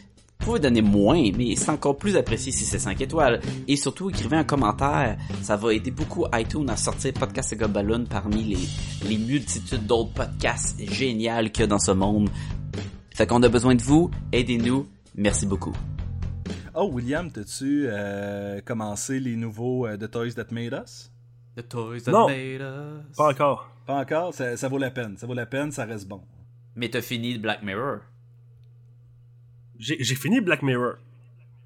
Vous pouvez donner moins, mais c'est encore plus apprécié si c'est 5 étoiles. Et surtout, écrivez un commentaire. Ça va aider beaucoup iTunes à sortir Podcast et Gobaloon parmi les, les multitudes d'autres podcasts géniaux qu'il y a dans ce monde. Fait qu'on a besoin de vous. Aidez-nous. Merci beaucoup. Oh, William, t'as-tu euh, commencé les nouveaux euh, The Toys That Made Us? The toys Non. Pas encore. Pas encore, ça, ça vaut la peine. Ça vaut la peine, ça reste bon. Mais t'as fini Black Mirror. J'ai fini Black Mirror.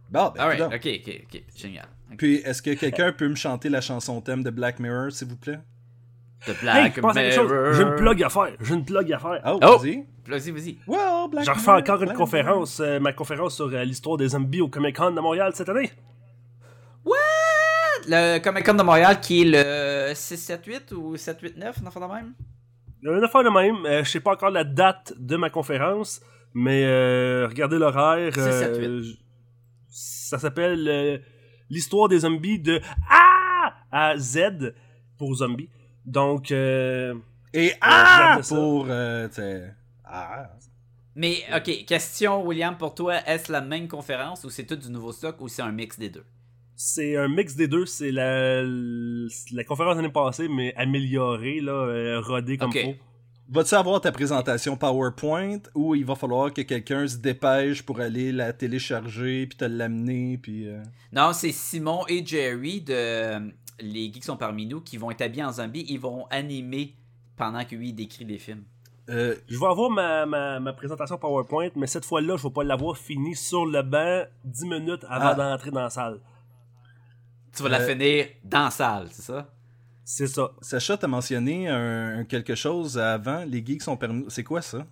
Bon, ben, coudonc. ok, ok, ok. Génial. Puis, est-ce que quelqu'un peut me chanter la chanson thème de Black Mirror, s'il vous plaît? The Hey, Black chose. Mirror. J'ai une plug à faire. J'ai une plug à faire. Oh, Oh! vas-y. Vas-y, vas-y. Wow, Black J'en refais encore une Black conférence, euh, ma conférence sur euh, l'histoire des zombies au Comic Con de Montréal cette année. Le Comic Con de Montréal qui est le 678 ou 789, un enfant de même? Une affaire de même. euh, je sais pas encore la date de ma conférence, mais euh, regardez l'horaire. C'est euh, 7-8. j- ça s'appelle euh, l'histoire des zombies de A à Z pour zombies. Donc, euh, Et ça. Pour, euh, ah! Mais, ok, question, William, pour toi, est-ce la même conférence ou c'est tout du nouveau stock ou c'est un mix des deux? c'est un mix des deux. C'est la, la conférence l'année passée, mais améliorée, là, euh, rodée comme Ok. faut. Vas-tu avoir ta présentation PowerPoint ou il va falloir que quelqu'un se dépêche pour aller la télécharger puis te l'amener puis euh, Non, c'est Simon et Jerry de euh, Les Geeks sont parmi nous qui vont être habillés en zombie. Ils vont animer pendant que lui il décrit des films. euh, Je vais avoir ma, ma, ma présentation PowerPoint, mais cette fois-là, je vais pas l'avoir finie sur le banc 10 minutes avant Ah. d'entrer dans la salle. Tu vas la finir dans la salle, c'est ça? C'est ça. Sacha, t'as mentionné un, un quelque chose avant. Les geeks sont permis. C'est quoi ça?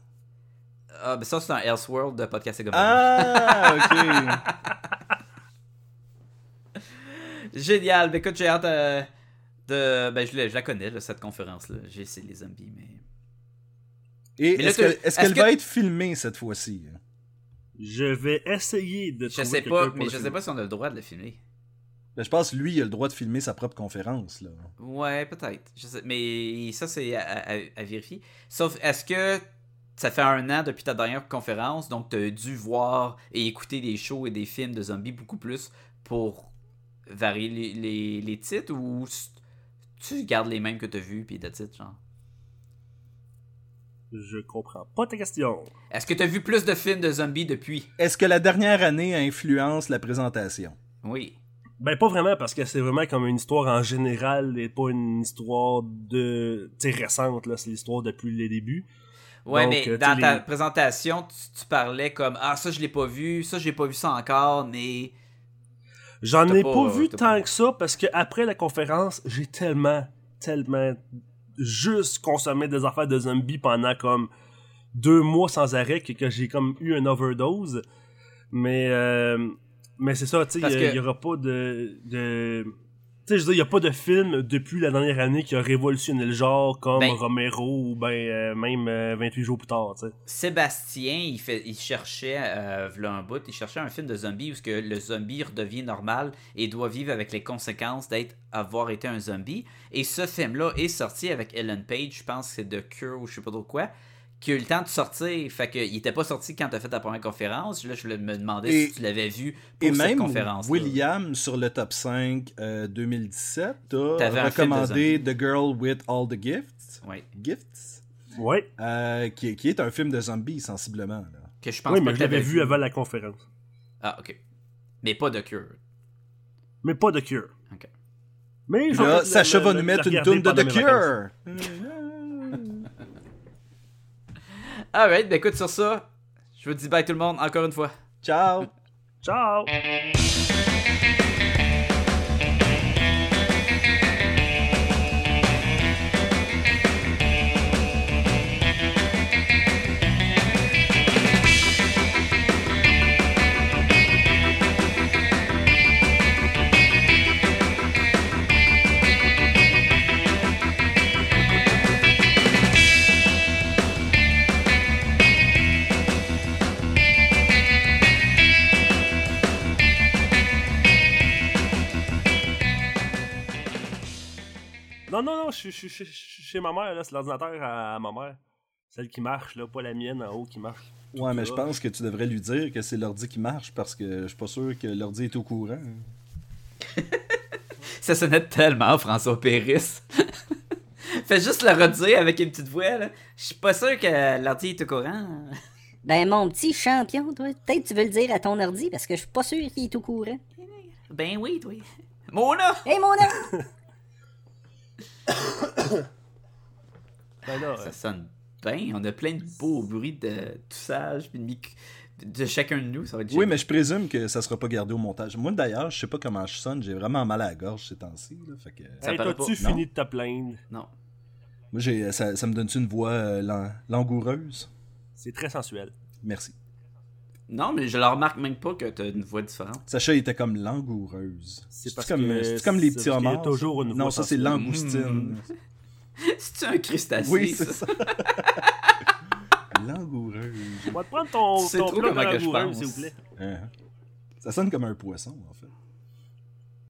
Ah, ben ça, c'est un Elseworld de podcast et Ah, ok. Génial. Ben écoute, j'ai hâte euh, de. Ben je, la- je la connais, là, cette conférence-là. J'ai essayé les zombies, mais. Et est-ce qu'elle que- va être filmée cette fois-ci? Je vais essayer de Je trouver sais pas, mais je sais pas si on a le droit de le filmer. Ben, je pense que lui, il a le droit de filmer sa propre conférence. Là. Ouais, peut-être. Mais ça, c'est à, à- à vérifier. Sauf, est-ce que ça fait un an depuis ta dernière conférence, donc tu as dû voir et écouter des shows et des films de zombies beaucoup plus pour varier les, les- les titres ou tu gardes les mêmes que tu as vus puis de titres, genre? Je comprends pas ta question. Est-ce que tu as vu plus de films de zombies depuis? Est-ce que la dernière année influence la présentation? Oui. Ben pas vraiment parce que c'est vraiment comme une histoire en général et pas une histoire de tu récente là, c'est l'histoire depuis les débuts. Ouais, Donc, mais euh, dans ta les- présentation, tu, tu parlais comme Ah, ça je l'ai pas vu, ça j'ai pas vu ça encore, mais. J'en ai pas, pas, vu tant pas- que ça parce que après la conférence, j'ai tellement tellement juste consommé des affaires de zombies pendant comme deux mois sans arrêt que, que j'ai comme eu une overdose. Mais euh, mais c'est ça, tu sais, il y, que- y aura pas de de tu sais, je veux dire, il y a pas de film depuis la dernière année qui a révolutionné le genre comme Ben- Romero ou ben euh, même euh, 28 jours plus tard, tu sais. Sébastien, il, fait, il cherchait, euh, un bout, il cherchait un film de zombie où que le zombie redevient normal et doit vivre avec les conséquences d'être avoir été un zombie. Et ce film-là est sorti avec Ellen Page, je pense que c'est The Cure ou je sais pas trop quoi, qui a eu le temps de sortir. Fait qu'il était pas sorti quand t'as fait ta première conférence. Là, je me demandais Et- si tu l'avais vu pour Et cette même conférence. William, sur le top 5 euh, 2017, t'as T'avais un film de recommandé The Girl with All the Gifts. Oui, Gifts? Ouais. Euh, qui, qui est un film de zombies, sensiblement. Là. que je pense Oui, mais que je l'avais vu avant la conférence. Ah, ok. Mais pas The Cure. Mais pas de Cure. Ok. Mais Puis je vais là, Sacha le- va le- nous mettre une tune de The. Cure. Alright, ben écoute sur ça. Je vous dis bye tout le monde encore une fois. Ciao! Ciao! Non, non, non, je suis- chez ma mère, là. C'est l'ordinateur à, à ma mère. Celle qui marche, là, pas la mienne en haut qui marche. Ouais, mais je pense que tu devrais lui dire que c'est l'ordi qui marche parce que je suis pas sûr que l'ordi est au courant. Ça sonnait tellement François Péris. Fais juste le redire avec une petite voix. là. Je suis pas sûr que l'ordi est au courant. Ben, mon petit champion, toi, peut-être tu veux le dire à ton ordi parce que je suis pas sûr qu'il est au courant. Ben oui, toi. Mona! Hé, mon homme! Ben là, Ça sonne bien. On a plein de beaux bruits de toussage puis de, mic- de chacun de nous. Ça va être Oui, mais je présume que ça sera pas gardé au montage. Moi, d'ailleurs, je sais pas comment je sonne. J'ai vraiment mal à la gorge ces temps-ci. que... Ça hey, t'as-tu fini de te plaindre? Non. Moi, j'ai, ça, ça me donne-tu une voix euh, lan- langoureuse? C'est très sensuel. Merci. Non, mais je le remarque même pas que t'as une voix différente. Sacha était comme langoureuse. C'est parce comme, que c'est comme les c'est petits homards. toujours une non, ça c'est langoustine. C'est-tu un crustacé? oui, c'est ça? langoureuse. On va te prendre ton, ton trop plat s'il vous plaît. Hein? Ça sonne comme un poisson, en fait.